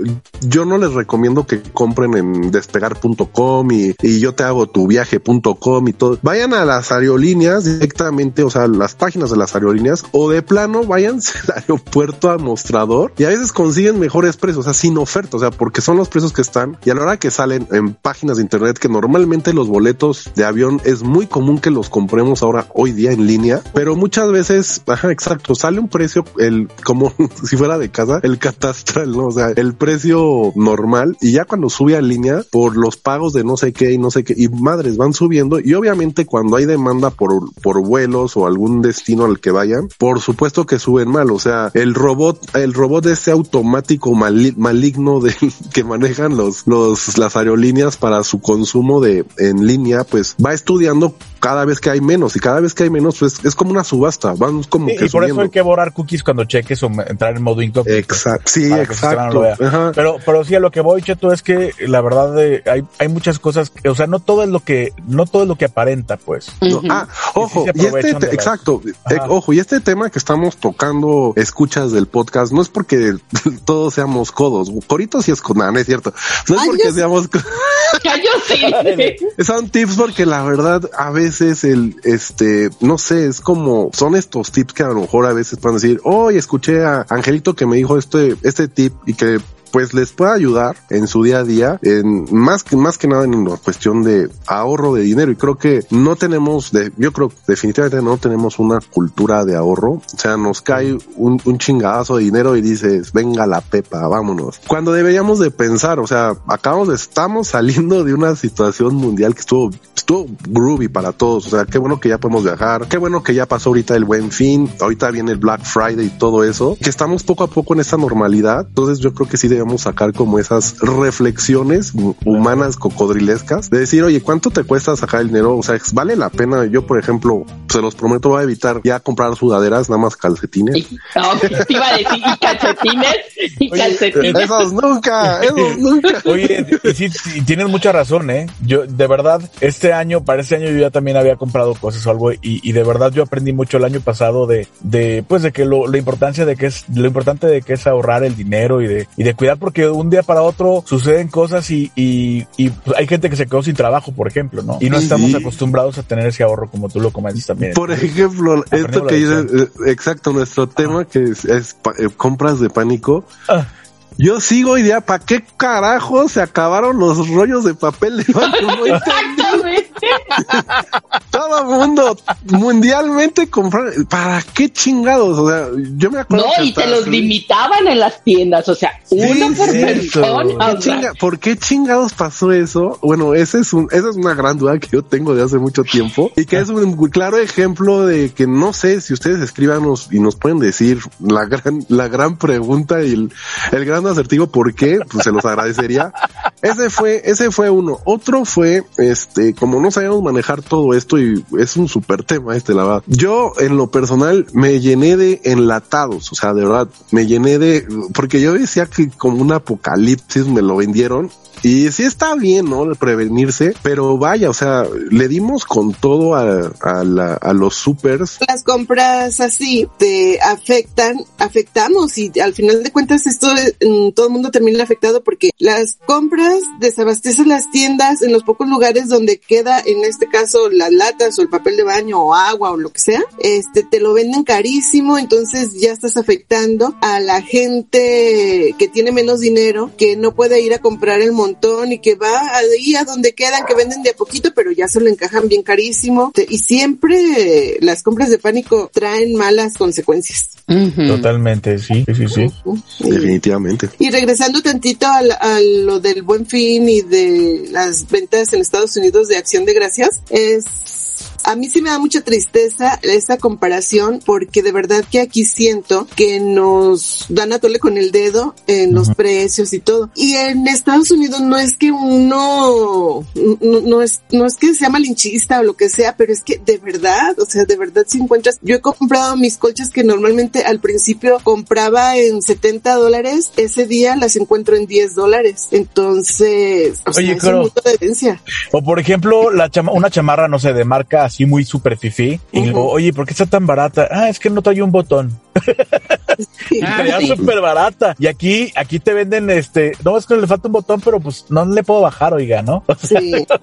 yo no les recomiendo que compren en despegar.com y, y yo te hago tu viaje.com y todo. Vayan a las aerolíneas directamente, o sea, las páginas de las aerolíneas o de plano váyanse al aeropuerto a mostrador y a veces consiguen mejores precios, o sea, sin oferta, o sea, porque son los precios que están y a la hora que salen en páginas de internet que normalmente los boletos de avión es muy común que los compremos ahora hoy día en línea, pero muchas veces, ajá, exacto, sale un precio el como si fuera de casa, el catastral, ¿no? O sea, el precio normal y ya cuando sube a línea por los pagos de no sé qué y no sé qué y madres van subiendo y obviamente cuando hay demanda por por vuelos o algún destino al que vayan, por supuesto que suben mal, o sea, el robot el robot este automático mali- maligno de que manejan los los las aerolíneas para su consumo de en línea, pues va estudiando cada vez que hay menos y cada vez que hay menos, pues es como una subasta, vamos como Sí, que y por eso hay que borrar cookies cuando cheques o entrar en modo incógnito. Exacto, sí, no exacto. Pero, pero sí a lo que voy, Cheto, es que la verdad eh, hay, hay muchas cosas, que, o sea, no todo es lo que, no todo es lo que aparenta, pues. No. Ah, ojo, y este, de exacto, eh, ojo, y este tema que estamos tocando, escuchas del podcast, no es porque todos seamos codos, coritos y es con, no, no es cierto, no es Ay, porque yo- seamos, sí. son tips porque la verdad a veces el, este, no sé, es como, son estos tips que a lo mejor a veces pueden decir, hoy escuché a Angelito que me dijo este, este tip y que pues les puede ayudar en su día a día, en más que más que nada en la cuestión de ahorro de dinero. Y creo que no tenemos, yo creo definitivamente no tenemos una cultura de ahorro. O sea, nos cae un, un chingadazo de dinero y dices, venga la pepa, vámonos. Cuando deberíamos de pensar, o sea, acabamos estamos saliendo de una situación mundial que estuvo, estuvo groovy para todos. O sea, qué bueno que ya podemos viajar, qué bueno que ya pasó ahorita el buen fin, ahorita viene el Black Friday y todo eso, que estamos poco a poco en esta normalidad. Entonces yo creo que sí debemos sacar como esas reflexiones hu- humanas cocodrilescas de decir, oye, ¿cuánto te cuesta sacar el dinero? O sea, ¿vale la pena? Yo, por ejemplo, se los prometo, voy a evitar ya comprar sudaderas, nada más calcetines. Y- No, te iba a decir, y calcetines, y Oye, calcetines. Esos nunca, esos nunca. Oye, y sí, sí, tienes mucha razón, ¿eh? Yo, de verdad, este año, para este año yo ya también había comprado cosas o algo y, y de verdad yo aprendí mucho el año pasado de, de, pues de que lo, la importancia de que es, lo importante de que es ahorrar el dinero y de, y de cuidar porque un día para otro suceden cosas y, y, y pues, hay gente que se quedó sin trabajo, por ejemplo, ¿no? Y no estamos Sí. acostumbrados a tener ese ahorro como tú lo comentas también. Por ejemplo, esto que dices, eh, exacto, nuestro tema que es, es pa- eh, compras de pánico. Ah. Yo sigo idea, ¿para qué carajo se acabaron los rollos de papel de baño? No entendí. Exactamente. Todo el mundo mundialmente comprar, ¿para qué chingados? O sea, yo me acuerdo. No, que y te los limitaban en las tiendas, o sea, uno por cierto. persona. ¿Qué o sea, chinga- ¿Por qué chingados pasó eso? Bueno, ese es un, esa es una gran duda que yo tengo de hace mucho tiempo y que es un claro ejemplo de que no sé si ustedes escríbanos y nos pueden decir la gran, la gran pregunta y el, el gran acertijo por qué, pues se los agradecería. Ese fue, ese fue uno. Otro fue, este, como no sabíamos manejar todo esto y es un súper tema este, la verdad. Yo, en lo personal, me llené de enlatados, o sea, de verdad, me llené de, porque yo decía que como un apocalipsis me lo vendieron y sí está bien, ¿no? Prevenirse, pero vaya, o sea, le dimos con todo a, a, la- a los supers. las compras así te afectan, afectamos y al final de cuentas esto mm, todo el mundo termina afectado porque las compras desabastecen las tiendas en los pocos lugares donde queda en este caso las latas o el papel de baño o agua o lo que sea, este te lo venden carísimo, entonces ya estás afectando a la gente que tiene menos dinero, que no puede ir a comprar el montón y que va ahí a donde quedan, que venden de a poquito, pero ya se lo encajan bien carísimo. Y siempre las compras de pánico traen malas consecuencias. ujú. Totalmente, sí, sí, sí, sí. Y, Definitivamente. y regresando tantito a, la- a lo del buen fin y de las ventas en Estados Unidos de acción de gracias, es a mí sí me da mucha tristeza esa comparación porque de verdad que aquí siento que nos dan a tole con el dedo en los precios y todo. Y en Estados Unidos no es que uno, no, no es, no es que sea malinchista o lo que sea, pero es que de verdad, o sea, de verdad si encuentras, yo he comprado mis colchas que normalmente al principio compraba en 70 dólares, ese día las encuentro en 10 dólares. Entonces, o Oye, sea, es Caro. un de. O por ejemplo, la chama- una chamarra, no sé, de marca así muy super fifí. Y digo, oye, ¿por qué está tan barata? Ah, es que no trae un botón. Sí. Ah, sí. súper barata. Y aquí, aquí te venden este, no es que le falta un botón, pero pues no le puedo bajar, oiga, ¿no? Sí.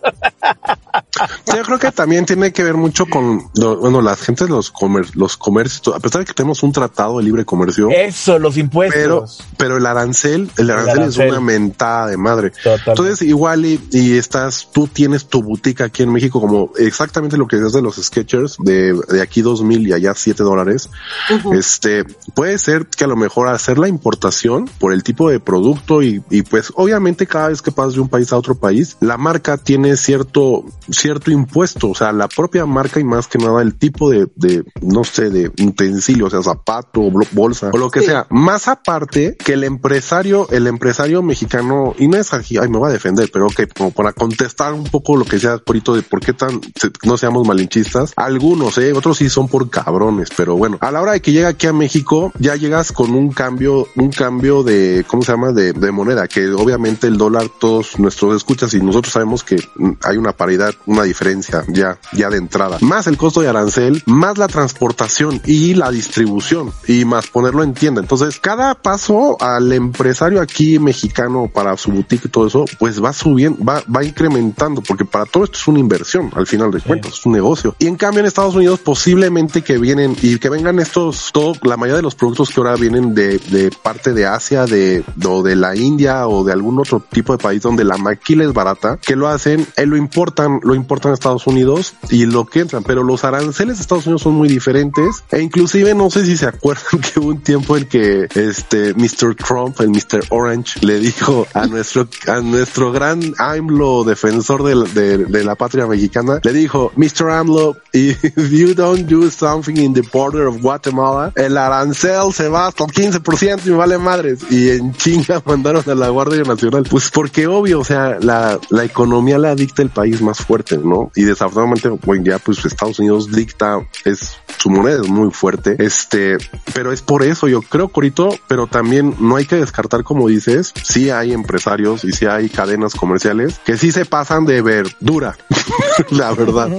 Sí, Yo creo que también tiene que ver mucho con, lo- bueno, las gentes, los comer, los comercios, a pesar de que tenemos un tratado de libre comercio, Eso, los pero, impuestos. pero el arancel, el arancel, arancel. es una mentada de madre. Totalmente. Entonces, igual y, y estás, tú tienes tu boutique aquí en México como exactamente lo que es de los Sketchers, de, de aquí dos mil y allá siete dólares. Ujú. Este, puede ser que a lo mejor hacer la importación por el tipo de producto y, y pues obviamente cada vez que pasas de un país a otro país, la marca tiene cierto, cierto impuesto, o sea, la propia marca y más que nada el tipo de, de no sé, de utensilio, o sea, zapato, bolsa o lo que sea. Más aparte que el empresario, el empresario mexicano, y no es aquí, ay, me va a defender, pero que como para contestar un poco lo que sea Corito de por qué tan, no seamos malinchistas, algunos, eh, otros sí son por cabrones, pero bueno, a la hora de que llega aquí a México, ya llegas con un cambio, un cambio de, ¿cómo se llama? De, de moneda, que obviamente el dólar, todos nuestros escuchas y nosotros sabemos que hay una paridad, una diferencia ya, ya de entrada, más el costo de arancel, más la transportación y la distribución y más ponerlo en tienda. Entonces, cada paso al empresario aquí mexicano para su boutique y todo eso, pues va subiendo, va, va incrementando, porque para todo esto es una inversión, al final de cuentas, es un negocio. Y en cambio en Estados Unidos posiblemente que vienen y que vengan estos, todo, la mayoría de los productos que ahora vienen de, de parte de Asia, de, o de la India o de algún otro tipo de país donde la maquila es barata, que lo hacen, eh, lo importan, lo importan a Estados Unidos y lo que entran, pero los aranceles de Estados Unidos son muy diferentes e inclusive no sé si se acuerdan que hubo un tiempo en que este Mr. Trump, el Mr. Orange, le dijo a nuestro, a nuestro gran AMLO defensor de, de, la patria mexicana, le dijo, Mr. AMLO, if you don't do something in the border of Guatemala, el arancel se va hasta el 15% y me vale madres. Y en chinga mandaron a la Guardia Nacional. Pues porque obvio, o sea, la, la economía la dicta el país más fuerte, ¿no? Y desafortunadamente, hoy ya pues Estados Unidos dicta, es, su moneda es muy fuerte. Este, pero es por eso, yo creo, Corito, pero también no hay que descartar, como dices, sí hay empresarios y sí hay cadenas comerciales que sí se pasan de verdura, la verdad.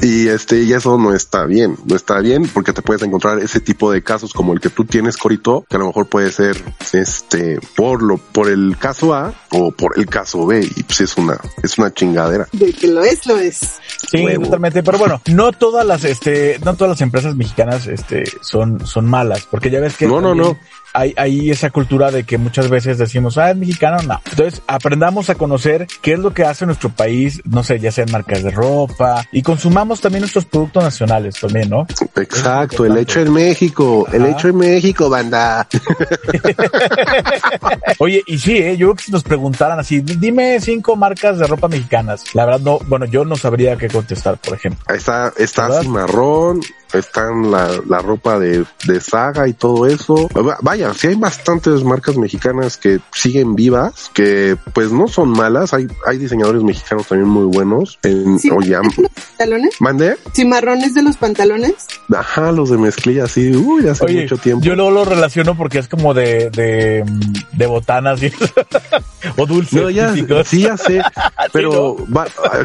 Y este, y eso no está bien, no está bien porque te puedes encontrar ese tipo de casos como el que tú tienes, Corito, que a lo mejor puede ser, este, por lo, por el caso A o por el caso B y pues es una, es una chingadera. De que lo es, lo es. Sí, totalmente. Pero bueno, no todas las, este, no todas las empresas mexicanas, este, son, son malas, porque ya ves que. No, no, no hay, hay esa cultura de que muchas veces decimos, ah, es mexicano, no. Entonces, aprendamos a conocer qué es lo que hace nuestro país, no sé, ya sean marcas de ropa, y consumamos también nuestros productos nacionales también, ¿no? Exacto, el hecho en México, el hecho en México, banda. Oye, y sí, ¿eh? yo creo que si nos preguntaran así, dime cinco marcas de ropa mexicanas, la verdad no, bueno, yo no sabría qué contestar, por ejemplo. Está, está Cimarrón, están la, la ropa de, de saga y todo eso. Vaya, sí hay bastantes marcas mexicanas que siguen vivas, que pues no son malas. Hay, hay diseñadores mexicanos también muy buenos. En, ¿Sí, pantalones? ¿Mandé? ¿Cimarrones de los pantalones? Ajá, los de mezclilla, sí. Uy, hace mucho tiempo. Yo luego lo relaciono porque es como de, de, de botanas y o dulces. No, ya, sí, ya sé. Pero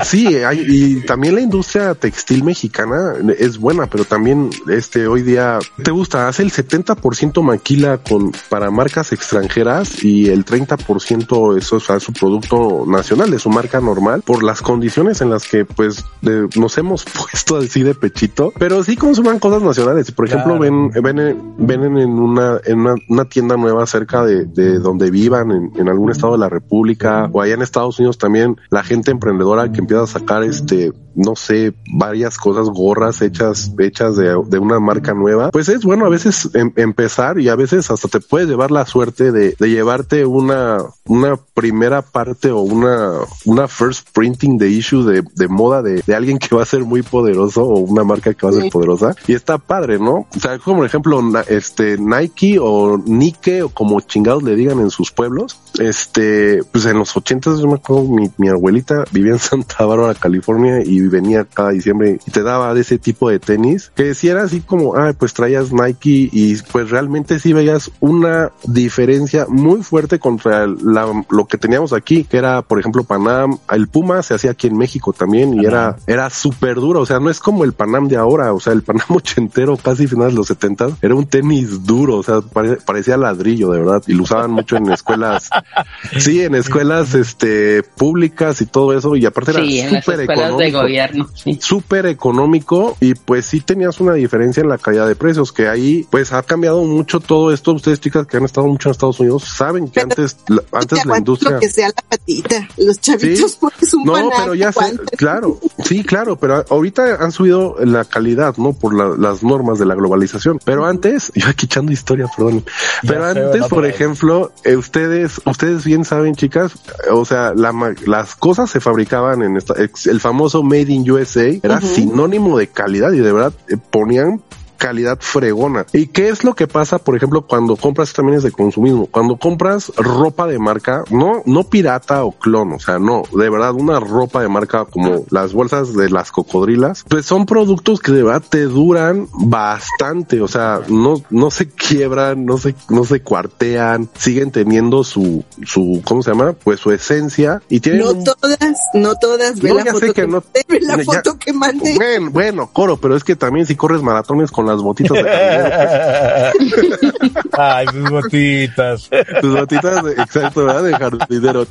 sí, sí hay, y también la industria textil mexicana es buena, pero también este hoy día te gusta, hace el 70% maquila con para marcas extranjeras y el 30% eso es su producto nacional, de su marca normal, por las condiciones en las que pues nos hemos puesto así de pechito, pero sí consuman cosas nacionales. Por ejemplo, ven, ven, ven en una, en una, tienda nueva cerca de, de donde vivan, en, en, algún estado de la República, o allá en Estados Unidos también, la gente emprendedora que empieza a sacar este, no sé, varias cosas, gorras hechas, hechas de, una marca nueva, pues es bueno a veces em, empezar y a veces hasta te puedes llevar la suerte de, de llevarte una, una primera parte o una, una first printing de issue de, de moda de, de, alguien que va a ser muy poderoso o una marca que va a ser poderosa y está padre, ¿no? O sea, como por ejemplo, este Nike o Nike o como chingados le digan en sus pueblos, este, pues en los ochentas yo me acuerdo mi, mi abuelita vivía en Santa Bárbara, California y venía cada diciembre y te daba de ese tipo de tenis que si era así como, ah, pues traías Nike y pues realmente sí veías una diferencia muy fuerte contra la, lo que teníamos aquí, que era, por ejemplo, Panam, el Puma se hacía aquí en México también y era, era súper duro, o sea, no es como el Panam de ahora, o sea, el Panam ochentero, casi finales de los setentas, era un tenis duro, o sea, parecía ladrillo, de verdad, y lo usaban mucho en escuelas, sí, en escuelas, este, públicas y todo eso, y aparte era súper económico. Gobierno, sí. Súper económico y pues sí tenía una diferencia en la calidad de precios, que ahí pues ha cambiado mucho todo esto. Ustedes chicas que han estado mucho en Estados Unidos saben que antes, antes la industria... que sea la patita, los chavitos ¿Sí? un No, pero ya sé, claro, sí, claro, pero ahorita han subido la calidad, ¿no? Por la, las normas de la globalización. Pero antes, yo aquí echando historia, perdón. Pero antes, por ejemplo, eh, ustedes, ustedes bien saben, chicas, o sea, la, las cosas se fabricaban en esta, el famoso Made Made in USA era sinónimo de calidad y de verdad eh, ponían calidad fregona. ¿Y qué es lo que pasa, por ejemplo, cuando compras también es de consumismo? Cuando compras ropa de marca, no, no pirata o clon, o sea, no, de verdad, una ropa de marca como las bolsas de las cocodrilas, pues son productos que de verdad te duran bastante, o sea, no, no se quiebran, no se, no se cuartean, siguen teniendo su, su, ¿cómo se llama? Pues su esencia y tienen No un- todas, no todas. Ve No, la ya sé foto que que, no- ve la ya- foto que mandé. Bueno, bueno, coro, pero es que también si corres maratones con las botitas de jardinero, pues, Ay, sus botitas. tus botitas, de, exacto, ¿verdad? De jardinero.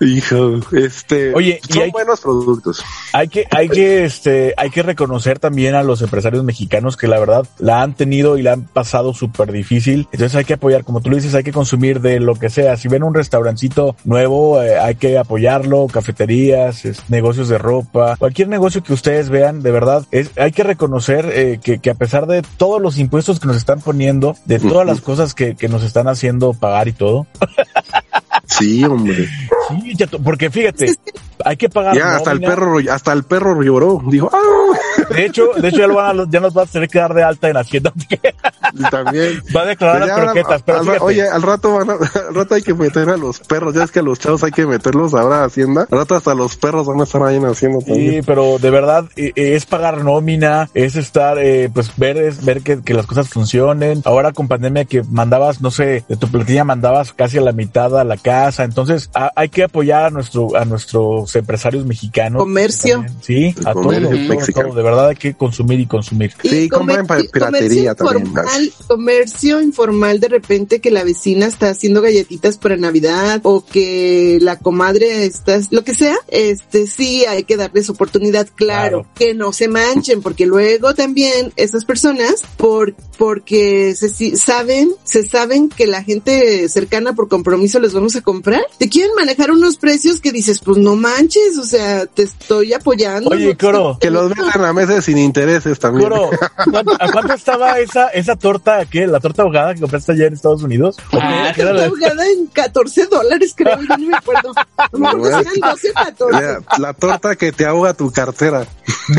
Hijo, este, Oye, son hay- buenos productos. Hay que, hay que, este, hay que reconocer también a los empresarios mexicanos que la verdad la han tenido y la han pasado súper difícil. Entonces hay que apoyar, como tú lo dices, hay que consumir de lo que sea. Si ven un restaurancito nuevo, eh, hay que apoyarlo, cafeterías, es- negocios de ropa, cualquier negocio que ustedes vean, de verdad, es, hay que reconocer eh, que, que a pesar de todos los impuestos que nos están poniendo, de todas las cosas que, que nos están haciendo pagar y todo, Sí, hombre. sí, ya porque fíjate, hay que pagar. Ya, hasta el perro, hasta el perro lloró. Dijo, ah, De hecho, de hecho ya, lo van a, ya nos va a tener que dar de alta en Hacienda. también. Va a declarar Pues las croquetas, pero al- oye, al rato van a, al rato hay que meter a los perros, ya es que a los chavos hay que meterlos ahora a Hacienda, al rato hasta los perros van a estar ahí en Hacienda Sí, pero de verdad eh, eh, es pagar nómina, es estar, eh, pues ver, es ver que, que las cosas funcionen. Ahora con pandemia que mandabas, no sé, de tu platilla mandabas casi a la mitad a la casa. Entonces a- hay que apoyar a nuestro, a nuestros empresarios mexicanos. Comercio. También, Sí, El a comercio todo, mexicano. todo. De verdad hay que consumir y consumir. Sí, compren piratería comercio también. Informal, comercio informal de repente que la vecina está haciendo galletitas para Navidad o que la comadre está, lo que sea, este sí hay que darles oportunidad, claro, Claro. que no se manchen, porque luego también esas personas, por, porque se si- saben, se saben que la gente cercana por compromiso les vamos a comprar, te quieren manejar unos precios que dices, pues no manches, o sea, te estoy apoyando. Oye, no Coro, Que los vendan a meses sin intereses también. Coro, ¿cuánto- ¿a cuánto estaba esa, esa torta, qué? ¿La torta ahogada que compraste ayer en Estados Unidos? Ah, ¿Qué era Está la- ahogada en 14 dólares, creo, yo ni me acuerdo. No me acuerdo si eran 12 o 14. La, la torta que te ahoga tu cartera.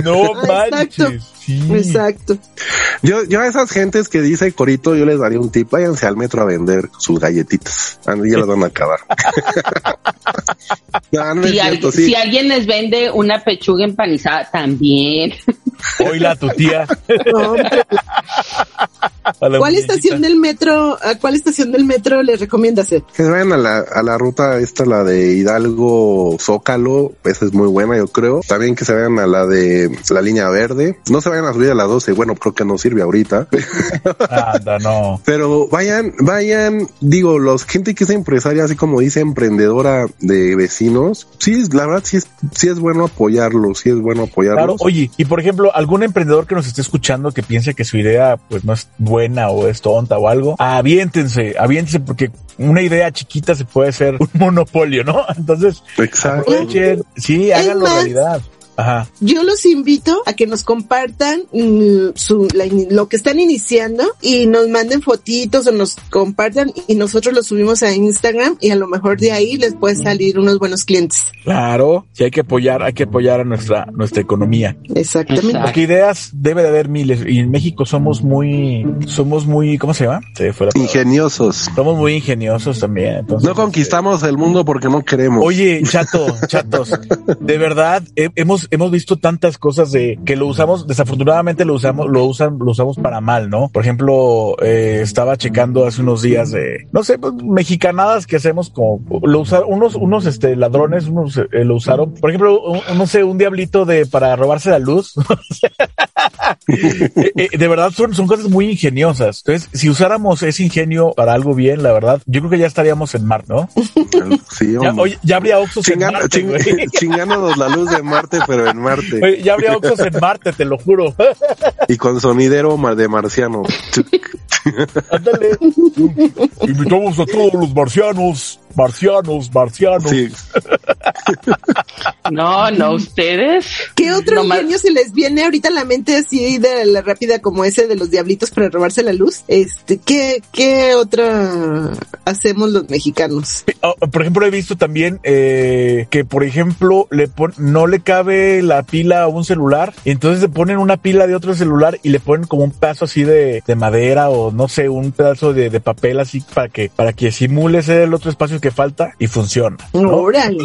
No Ah, exacto. Sí. Exacto. Yo, yo a esas gentes que dice Corito, yo les daría un tip, váyanse al metro a vender sus galletitas. Ah, Ya las van a acabar. No, no es Si, cierto, al- sí. si alguien les vende una pechuga empanizada, también. Oíla tu tía. No. A ¿Cuál muñequita. estación del metro, a cuál estación del metro les recomiendas ir? Que vayan a la, a la ruta esta, la de Hidalgo Zócalo, esa es muy buena, yo creo. También que se vayan a la de la línea verde. No se vayan a subir a la 12, bueno, creo que no sirve ahorita. Anda, no. Pero vayan, vayan, digo, los gente que es empresaria, así como dice emprendedora de vecinos, sí, la verdad sí es, sí es bueno apoyarlos, sí es bueno apoyarlos. Claro, oye, y por ejemplo, algún emprendedor que nos esté escuchando que piense que su idea pues no es buena o es tonta o algo, aviéntense, aviéntense porque una idea chiquita se puede hacer un monopolio, ¿no? Entonces, Exacto. aprovechen, sí, háganlo realidad. Ajá. Yo los invito a que nos compartan mm, su, la lo que están iniciando y nos manden fotitos o nos compartan y nosotros los subimos a Instagram y a lo mejor de ahí les puede salir unos buenos clientes. Claro, sí hay que apoyar, hay que apoyar a nuestra, nuestra economía. Exactamente. Exacto. Porque ideas debe de haber miles y en México somos muy, somos muy, ¿cómo se llama? Se fue. Ingeniosos. Somos muy ingeniosos también. Entonces, No conquistamos el mundo porque no queremos. Oye, chato, chatos, de verdad he- hemos hemos visto tantas cosas de que lo usamos, desafortunadamente lo usamos, lo usan, lo usamos para mal, ¿no? Por ejemplo, eh, estaba checando hace unos días de, no sé, pues, mexicanadas que hacemos como lo usaron unos unos este ladrones, unos eh, lo usaron, por ejemplo, un- no sé, un diablito de para robarse la luz. Eh, eh, de verdad son, son cosas muy ingeniosas. Entonces, si usáramos ese ingenio para algo bien, la verdad, yo creo que ya estaríamos en Marte, ¿no? Sí, Ya, oye, ya habría güey. chingándonos la luz de Marte, pero en Marte. Oye, ya habría Oxxos en Marte, te lo juro. Y con sonidero de marciano. Ándale. Invitamos a todos los marcianos Marcianos, marcianos. Sí. No, no, ustedes. ¿Qué otro No más- se les viene ahorita a la mente así de la rápida como ese de los diablitos para robarse la luz? Este, ¿qué, qué otra hacemos los mexicanos? Oh, por ejemplo, he visto también eh, que, por ejemplo, le pon- no le cabe la pila a un celular, y entonces le ponen una pila de otro celular y le ponen como un pedazo así de, de madera o no sé, un pedazo de, de papel así para que para que simule ser el otro espacio que falta y funciona. ¿no? Órale.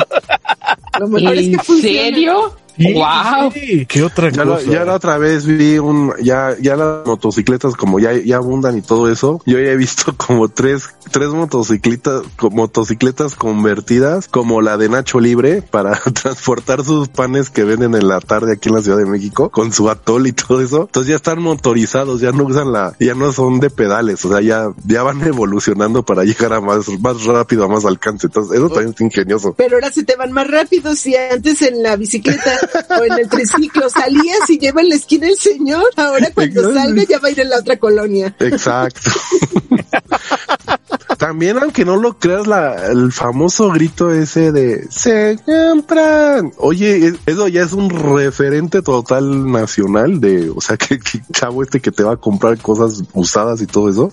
Lo mejor es ¿En que funciona. serio? Sí, wow. sí. ¿Qué otra Ya, la- cosa? ya la otra vez vi un, ya, ya las motocicletas como ya, ya abundan y todo eso. Yo ya he visto como tres, tres motocicletas, co- motocicletas convertidas como la de Nacho Libre para transportar sus panes que venden en la tarde aquí en la Ciudad de México con su atol y todo eso. Entonces ya están motorizados, ya no usan la, ya no son de pedales, o sea, ya, ya van evolucionando para llegar a más, más rápido, a más alcance. Entonces eso también es ingenioso. Pero ahora se te van más rápido si antes en la bicicleta o en el triciclo salías y lleva en la esquina el señor. Ahora cuando Exacto. salga ya va a ir en la otra colonia. Exacto. También, aunque no lo creas, la, el famoso grito ese de se compran. Oye, es- eso ya es un referente total nacional de, o sea, que, que chavo este que te va a comprar cosas usadas y todo eso,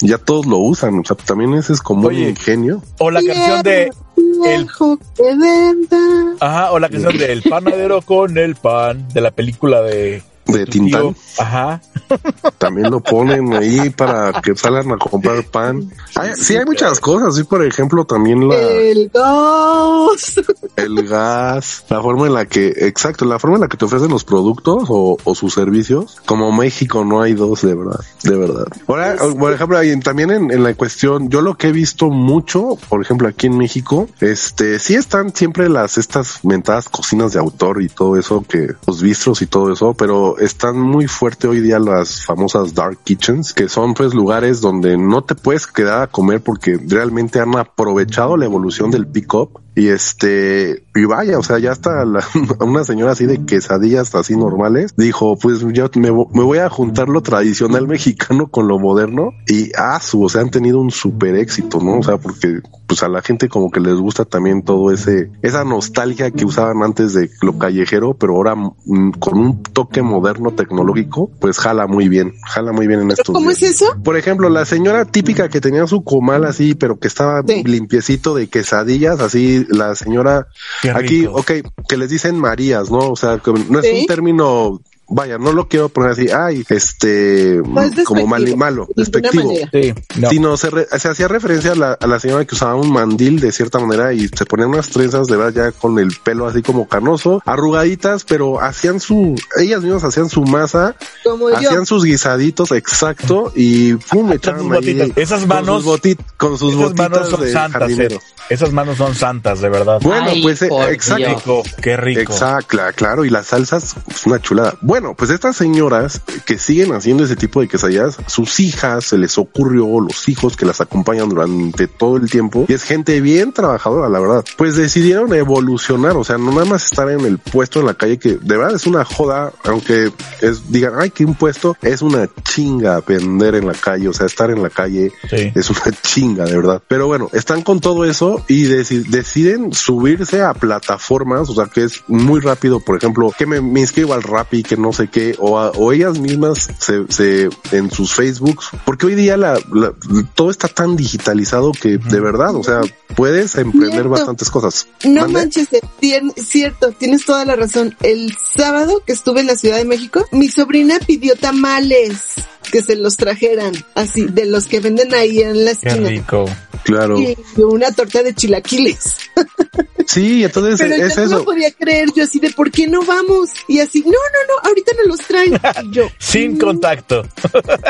ya todos lo usan. O sea, también ese es como Oye. un ingenio. O la canción de Viejo que venda. Ajá, o la canción de El panadero con el pan de la película de De Tintán. tío. Ajá. También lo ponen ahí para que salgan a comprar pan. Hay- sí, hay muchas cosas. Sí, por ejemplo, también la, El gas. el gas, la forma en la que, exacto, la forma en la que te ofrecen los productos o, o sus servicios. Como México no hay dos, de verdad, de verdad. Ahora, por ejemplo, ahí también en, en la cuestión, yo lo que he visto mucho, por ejemplo, aquí en México, este, sí están siempre las, estas mentadas cocinas de autor y todo eso, que los bistros y todo eso, pero están muy fuerte hoy día las famosas dark kitchens, que son pues lugares donde no te puedes quedar a comer porque realmente han aprovechado la evolución del pick-up y este, y vaya, o sea, ya hasta la- una señora así de quesadillas así normales dijo, pues yo me, me voy a juntar lo tradicional mexicano con lo moderno y ah, su, o sea, han tenido un super éxito, ¿no? O sea, porque pues a la gente como que les gusta también todo ese, esa nostalgia que usaban antes de lo callejero, pero ahora mm, con un toque moderno tecnológico, pues jala muy bien, jala muy bien en ¿Pero estos cómo días. es eso? Por ejemplo, la señora típica que tenía su comal así, pero que estaba Sí. limpiecito de quesadillas, así la señora aquí, ok, que les dicen Marías, ¿no? O sea, que no es Sí. un término, vaya, no lo quiero poner así, ay, este, No es como mal, despectivo, malo, despectivo. Sí, no. Sino se, re- se hacía referencia a la, a la señora que usaba un mandil de cierta manera y se ponían unas trenzas de verdad ya con el pelo así como canoso, arrugaditas, pero hacían su, ellas mismas hacían su masa Como yo. hacían sus guisaditos exacto y pum, Con echaban sus ahí. Esas con manos- sus, botit- con sus Esas manos botitas son de santas, jardinero. eh. Esas manos son santas, de verdad. Bueno, Ay, pues eh, exacto. Dios. qué rico. Exacto, claro, y las salsas, es una chulada. Bueno, pues estas señoras que siguen haciendo ese tipo de quesadillas, sus hijas se les ocurrió, los hijos que las acompañan durante todo el tiempo, y es gente bien trabajadora, la verdad, pues decidieron evolucionar, o sea, no nada más estar en el puesto en la calle, que de verdad es una joda, aunque es, digan, ay, que un puesto, es una chinga vender en la calle, o sea, estar en la calle Sí. es una chinga, de verdad. Pero bueno, están con todo eso y deci- deciden subirse a plataformas, o sea, que es muy rápido, por ejemplo, que me, me inscribo al Rappi, que no sé qué, o, a- o ellas mismas se, se, en sus Facebooks, porque hoy día la, la- todo está tan digitalizado que de verdad, o sea, puedes emprender Cierto. bastantes cosas. No ¿Mande? manches, eh, tien- cierto, tienes toda la razón. El sábado que estuve en la Ciudad de México, mi sobrina pidió tamales que se los trajeran, así, de los que venden ahí en la Qué esquina. rico. Claro. Y una torta de chilaquiles. Sí, entonces Pero es yo no eso. lo podía creer, yo así de, ¿por qué no vamos? Y así, no, no, no, ahorita no los traen. Y yo, Sin contacto.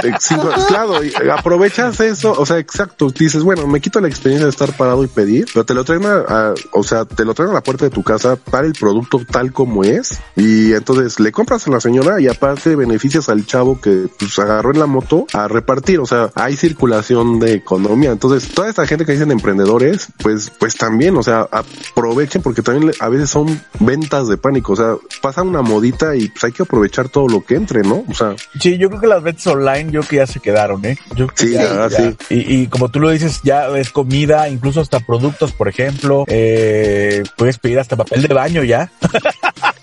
Eh, sí, claro, y aprovechas eso, o sea, exacto, dices, bueno, me quito la experiencia de estar parado y pedir, pero te lo traen a, a- o sea, te lo traen a la puerta de tu casa para el producto tal como es, y entonces le compras a la señora y aparte beneficias al chavo que pues agarró en la moto a repartir, o sea, hay circulación de economía, entonces toda esta gente que dicen emprendedores, pues, pues también, o sea, aprovechen porque también a veces son ventas de pánico, o sea, pasa una modita y pues hay que aprovechar todo lo que entre, ¿no? O sea, Sí, yo creo que las ventas online, yo creo que ya se quedaron, ¿eh? Yo creo que Sí, ya, ya. sí. Y, y como tú lo dices, ya es comida, incluso hasta productos, por ejemplo, eh, puedes pedir hasta papel de baño ya.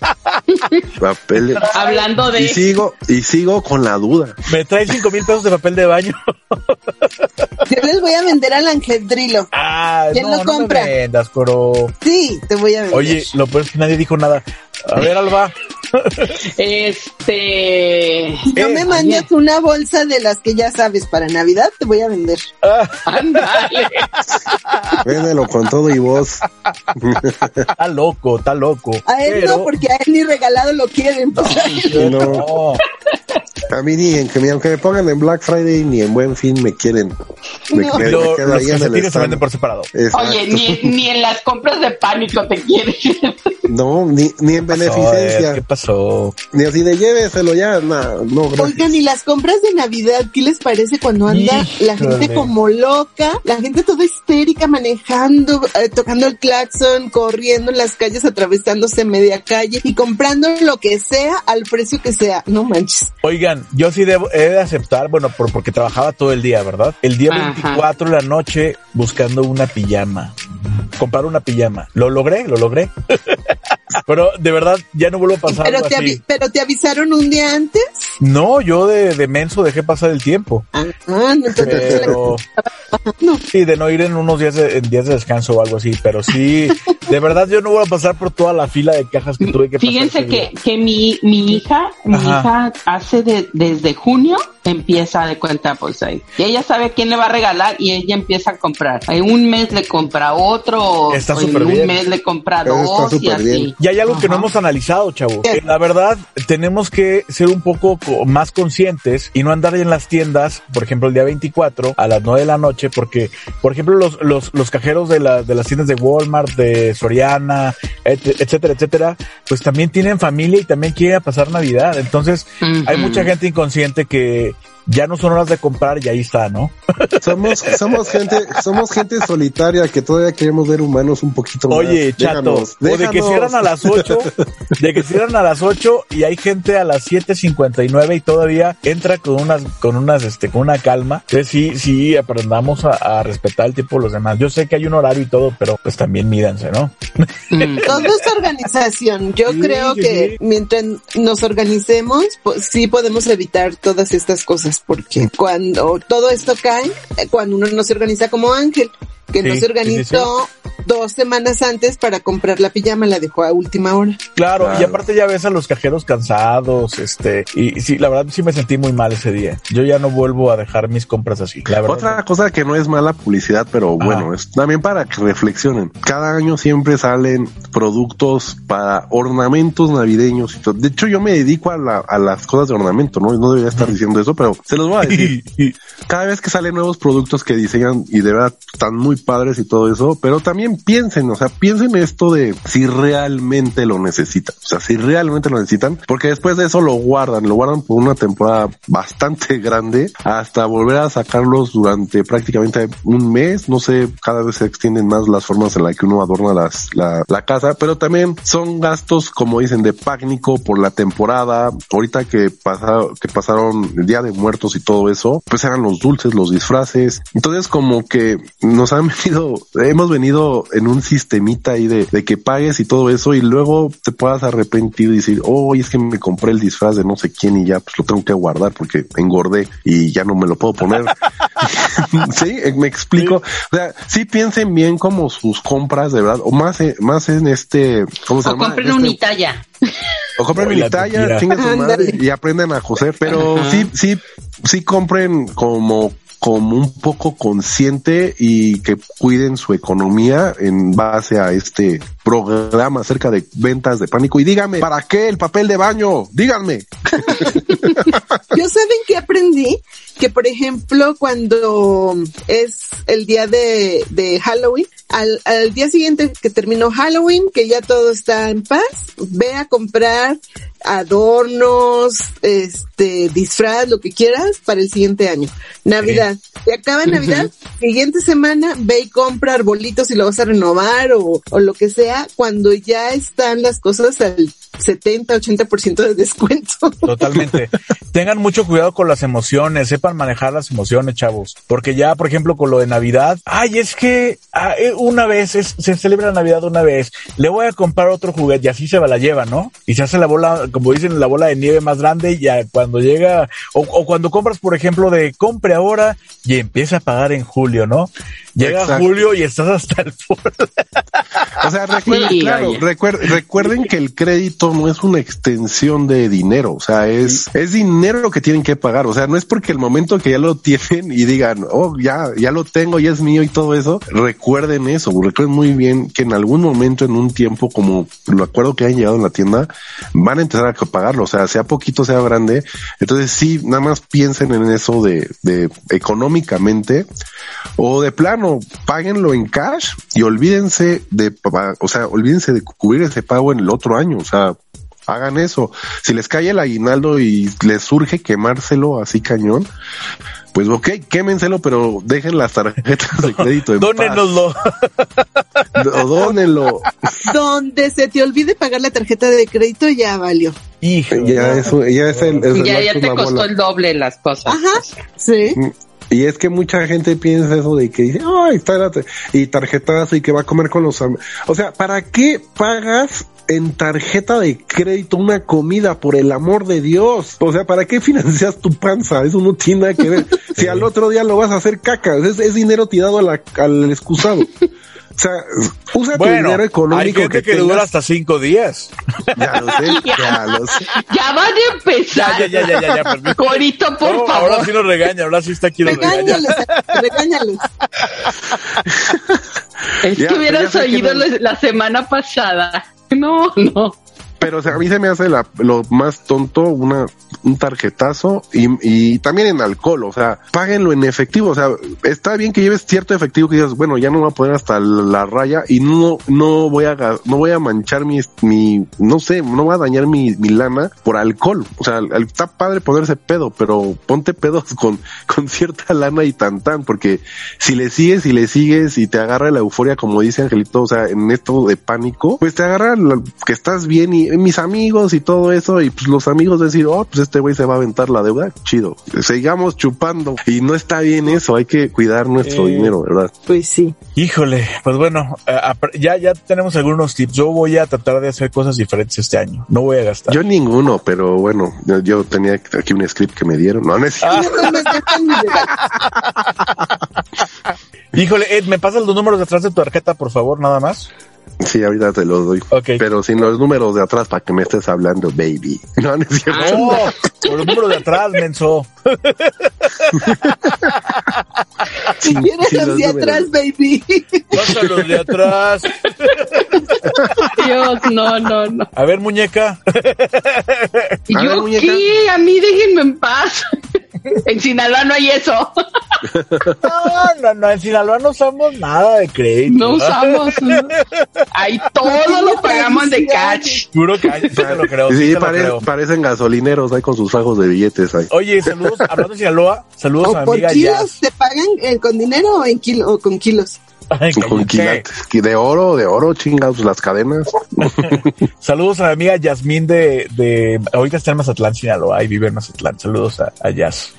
papel. Hablando de Y sigo, y sigo con la duda. Me trae cinco mil pesos de papel de baño. Yo les voy a vender al Angeldrilo. Ah, ¿Quién no, lo no me compra? vendas, coro. Sí, te voy a vender. Oye, lo peor es que nadie dijo nada. A ver, Alba. este. no eh, me mandas una bolsa de las que ya sabes para Navidad, te voy a vender. Ándale. Véndelo con todo y voz. está loco, está loco. A él Pero- no, porque a él ni regalado lo quieren. pues. No. No. A mí ni en que, ni aunque me pongan en Black Friday ni en Buen Fin me quieren. Me, No. me- me Lo- quedo los ahí en el calcetines se venden por separado. Exacto. Oye, ni, ni en las compras de pánico te quieren. No, ni, ni en beneficencia. ¿Qué pasó? Ni así de lléveselo ya. No, no, gracias. Oigan, y las compras de Navidad, ¿qué les parece cuando anda la gente como loca? La gente toda histérica, manejando, eh, tocando el claxon, corriendo en las calles, atravesándose media calle y comprando lo que sea al precio que sea. No manches. Oigan, yo sí debo, he de aceptar, bueno, por, porque trabajaba todo el día, ¿verdad? El día Ajá. 24 de la noche buscando una pijama. Comprar una pijama. Lo logré, lo logré. Pero de verdad, ya no vuelvo a pasar Pero algo te, así. avi- pero te avisaron un día antes. No, yo de, de menso dejé pasar el tiempo. Ah, no, Pero no. sí, de no ir en unos días de, en días de descanso o algo así. Pero sí, de verdad yo no voy a pasar por toda la fila de cajas que tuve que pasar. Fíjense día. que, que mi, mi hija, mi Ajá. hija hace de, desde junio empieza de cuenta pues ahí. Y ella sabe quién le va a regalar y ella empieza a comprar. En un mes le compra otro, Está o en súper un bien. mes le compra Eso está dos y así. bien. Y hay algo que no hemos analizado, chavo. Eh, La verdad, tenemos que ser un poco co- más conscientes y no andar en las tiendas, por ejemplo, el día 24 a las 9 de la noche, porque, por ejemplo, los, los, los cajeros de, la, de las tiendas de Walmart, de Soriana, et- etcétera, etcétera, pues también tienen familia y también quieren pasar Navidad. Entonces, hay mucha gente inconsciente que ya no son horas de comprar y ahí está, ¿no? Somos, somos gente, somos gente solitaria que todavía queremos ver humanos un poquito más. Oye, chato, Déjanos, o de que cierran a las 8, de que cierran a las 8 y hay gente a las 7.59 y todavía entra con unas, con unas, este, con una calma. Entonces sí, sí, aprendamos a, a respetar el tiempo de los demás. Yo sé que hay un horario y todo, pero pues también mídanse, ¿no? Mm. Todo es organización. Yo Sí, creo sí, que sí. mientras nos organicemos, pues sí podemos evitar todas estas cosas, porque cuando todo esto cae, cuando uno no se organiza como Ángel, que no Sí, se sí, sí, organizó dos semanas antes para comprar la pijama, la dejó a última hora. Claro, y aparte ya ves a los cajeros cansados, este, y sí, la verdad sí me sentí muy mal ese día. Yo ya no vuelvo a dejar mis compras así, la verdad. Otra cosa que no es mala publicidad, pero Ajá. bueno, es también para que reflexionen. Cada año siempre salen productos para ornamentos navideños y todo. De hecho, yo me dedico a, la- a las cosas de ornamento, ¿no? No debería estar diciendo eso, pero se los voy a decir. Cada vez que salen nuevos productos que diseñan y de verdad están muy padres y todo eso, pero también piensen, o sea, piensen esto de si realmente lo necesitan. O sea, si realmente lo necesitan, porque después de eso lo guardan, lo guardan por una temporada bastante grande hasta volver a sacarlos durante prácticamente un mes. No sé, cada vez se extienden más las formas en las que uno adorna las, la, la casa, pero también son gastos, como dicen, de pánico por la temporada. Ahorita que pasaron, que pasaron el Día de Muertos y todo eso, pues eran los dulces, los disfraces. Entonces como que nos han venido, hemos venido en un sistemita ahí de, de que pagues y todo eso y luego te puedas arrepentir y decir, oh, es que me compré el disfraz de no sé quién y ya pues lo tengo que guardar porque engordé y ya no me lo puedo poner. sí, me explico. O sea, sí piensen bien como sus compras de verdad, o más, eh, más en este, ¿cómo se O llama? compren Este- un talla. o compren Oye, mi la talla, mentira. chinguen su madre y aprendan a coser. Pero Ajá. sí, sí, sí compren como como un poco consciente y que cuiden su economía en base a este programa acerca de ventas de pánico. Y díganme, ¿para qué el papel de baño? Díganme. Yo saben que aprendí que por ejemplo cuando es el día de, de Halloween, al, al día siguiente que terminó Halloween, que ya todo está en paz, ve a comprar adornos, este, disfraz, lo que quieras para el siguiente año. Navidad. Y acaba Navidad, siguiente semana ve y compra arbolitos y lo vas a renovar o, o lo que sea cuando ya están las cosas al 70, 80% de descuento. Totalmente. Tengan mucho cuidado con las emociones, sepan manejar las emociones, chavos. Porque ya, por ejemplo, con lo de Navidad, ay, es que ah, eh, una vez, es- se celebra Navidad una vez, le voy a comprar otro juguete y así se va la lleva, ¿no? Y se hace la bola, como dicen, la bola de nieve más grande y ya cuando llega, o, o cuando compras, por ejemplo, de compre ahora y empieza a pagar en julio, ¿no? Llega Exacto. julio y estás hasta el forro. O sea, recuerden, Sí, claro, recuer- recuerden que el crédito no es una extensión de dinero, o sea, es, es dinero lo que tienen que pagar, o sea, no es porque el momento que ya lo tienen y digan, oh, ya, ya lo tengo, ya es mío y todo eso, recuerden eso, recuerden muy bien que en algún momento, en un tiempo, como lo acuerdo que hayan llegado en la tienda, van a empezar a pagarlo, o sea, sea poquito, sea grande, entonces sí, nada más piensen en eso de, de económicamente, o de plano, páguenlo en cash y olvídense de, o sea, olvídense de cubrir ese pago en el otro año, o sea, hagan eso. Si les cae el aguinaldo y les surge quemárselo así cañón, pues ok, quémenselo, pero dejen las tarjetas de crédito en paz. Dónenoslo. Dónenlo. Donde se te olvide pagar la tarjeta de crédito ya valió. Hijo. Ya eso, ya es el, es el Ya, ya marco te costó bola. el doble las cosas. Ajá, sí. Y es que mucha gente piensa eso de que dice, ay, está la y tarjetazo y que va a comer con los am-". O sea, ¿para qué pagas en tarjeta de crédito una comida por el amor de Dios? O sea, ¿para qué financias tu panza? Eso no tiene nada que ver. si al otro día lo vas a hacer caca, es, es dinero tirado a la- al excusado. O sea, usa tu Bueno, dinero hay económico gente que, que, dura hasta cinco días. Ya lo sé, ya lo sé. Ya van a empezar. Ya, ya, ya, ya, ya, permiso. Corito, por No, favor. Ahora sí nos regaña, ahora sí está aquí nos regaña. Regáñalos, regáñalos. Es Ya, que hubieras ya sé que oído no- la semana pasada. No, no. Pero o sea, a mí se me hace la- lo más tonto una un tarjetazo y, y también en alcohol, o sea, páguenlo en efectivo, o sea, está bien que lleves cierto efectivo que digas, bueno, ya no voy a poner hasta la raya y no no voy a no voy a manchar mi mi no sé, no voy a dañar mi, mi lana por alcohol. O sea, está padre ponerse pedo, pero ponte pedos con con cierta lana y tan tan, porque si le sigues y le sigues y te agarra la euforia como dice Angelito, o sea, en esto de pánico, pues te agarra que estás bien y mis amigos y todo eso y pues los amigos decir, oh, pues este güey se va a aventar la deuda, chido. Sigamos chupando y no está bien eso, hay que cuidar nuestro Eh. dinero, ¿verdad? Pues sí. Híjole, pues bueno, eh, ya, ya tenemos algunos tips. Yo voy a tratar de hacer cosas diferentes este año. No voy a gastar. Yo ninguno, pero bueno, yo, yo tenía aquí un script que me dieron. No, es ni de- Híjole, Ed, ¿me pasas los números detrás de tu tarjeta, por favor, nada más? Sí, ahorita te los doy. Pero sin los números de atrás para que me estés hablando, baby. No, no es cierto. No, por los números de atrás, menso. Si quieres los números. atrás, baby. Pasa los de atrás. Dios, no, no, no. A ver, muñeca. Ver, ¿Yo muñeca. qué? A mí déjenme en paz. En Sinaloa no hay eso. No, no, no, en Sinaloa no usamos nada de crédito. No usamos. Ahí todo lo pagamos de catch. Juro que ay, sí te lo creo. Sí, Sí, te lo pare- creo. parecen gasolineros ahí con sus fajos de billetes ahí. Oye, saludos, hablando de Sinaloa, saludos a ¿O mi por amiga kilos Jazz. te pagan eh, con dinero o, en kilo, o con kilos? Con quilates. De oro, de oro, chingados, las cadenas. Saludos a mi amiga Yasmín de, de, ahorita está en Mazatlán, Sinaloa, y vive en Mazatlán. Saludos a, a.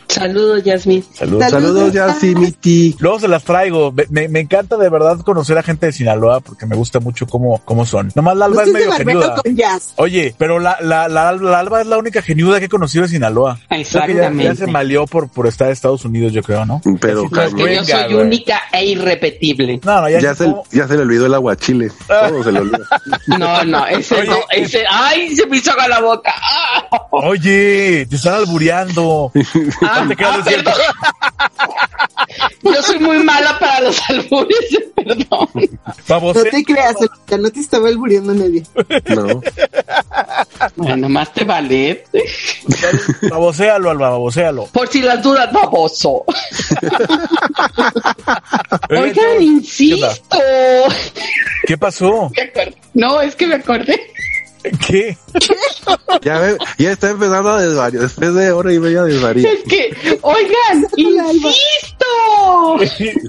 Saludos, Yasmin. Saludos. Saludos. Saludos, ya sí, mi ti. Luego se las traigo. Me- Me, me encanta de verdad conocer a gente de Sinaloa porque me gusta mucho cómo, cómo son. Nomás la Alba es medio geniuda. Oye, pero la, la, la, la Alba es la única geniuda que he conocido de Sinaloa. Ya, Exactamente. ya se malió por, por estar en Estados Unidos, yo creo, ¿no? Pero No, es que yo soy güey. única e irrepetible. No, no, ya, Ya se, como- ya se le olvidó el aguachile. Todo se le olvidó. No, no, ese Oye, no, ese, ay, se me hizo la boca. Ah, Oye, te están albureando. ah, te ah, es cierto. perdón. Yo soy muy mala para los albures, perdón. No te creas, no te estaba alburiendo nadie. No. Bueno, más te vale. Babosealo, Alba, babosealo. Por si las dudas, baboso. Oigan, insisto. ¿Qué pasó? No, es que me acordé. ¿Qué? Ya, ve, ya está empezando a desvariar. Después de hora y media desvaría. Es que, oigan, insisto.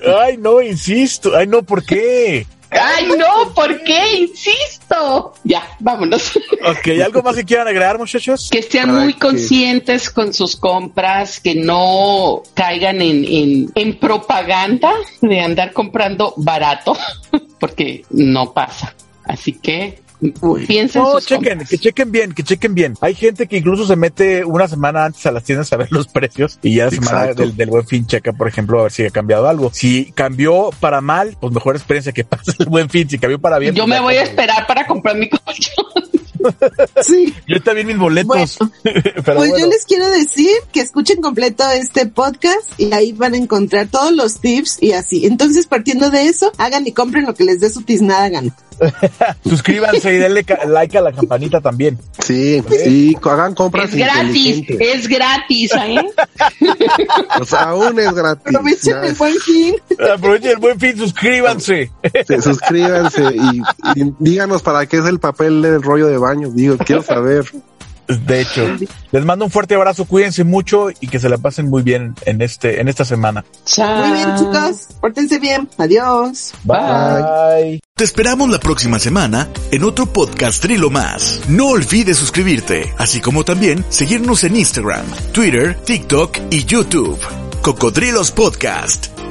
Ay, no, insisto. Ay, no, ¿por qué? Ay, no, ¿por qué? Insisto. Ya, vámonos. Ok, ¿algo más que quieran agregar, muchachos? Que sean Para muy que- conscientes con sus compras, que no caigan en, en, en propaganda de andar comprando barato, porque no pasa. Así que piensen No, chequen, compras. que chequen bien, que chequen bien. Hay gente que incluso se mete una semana antes a las tiendas a ver los precios y ya la semana del, del buen fin checa, por ejemplo, a ver si ha cambiado algo. Si cambió para mal, pues mejor experiencia que pasa el buen fin. Si cambió para bien, Yo pues me voy a esperar para comprar mi colchón. Sí. Yo también mis boletos. Bueno, Pero pues bueno. yo les quiero decir que escuchen completo este podcast y ahí van a encontrar todos los tips y así. Entonces, partiendo de eso, hagan y compren lo que les dé su tiznada gana. Suscríbanse y denle like a la campanita también. Sí, sí, hagan compras Es gratis, es gratis, ¿eh? Sea, aún es gratis. Aprovechen el buen fin. Aprovechen el buen fin, suscríbanse. sí, suscríbanse y, y díganos para qué es el papel del rollo de baño. Digo, quiero saber. De hecho, les mando un fuerte abrazo, cuídense mucho y que se la pasen muy bien en este, en esta semana. Muy bien, chicos. Pórtense bien. Adiós. Bye. Te esperamos la próxima semana en otro podcast Trilo más. No olvides suscribirte, así como también seguirnos en Instagram, Twitter, TikTok y YouTube. Cocodrilos Podcast.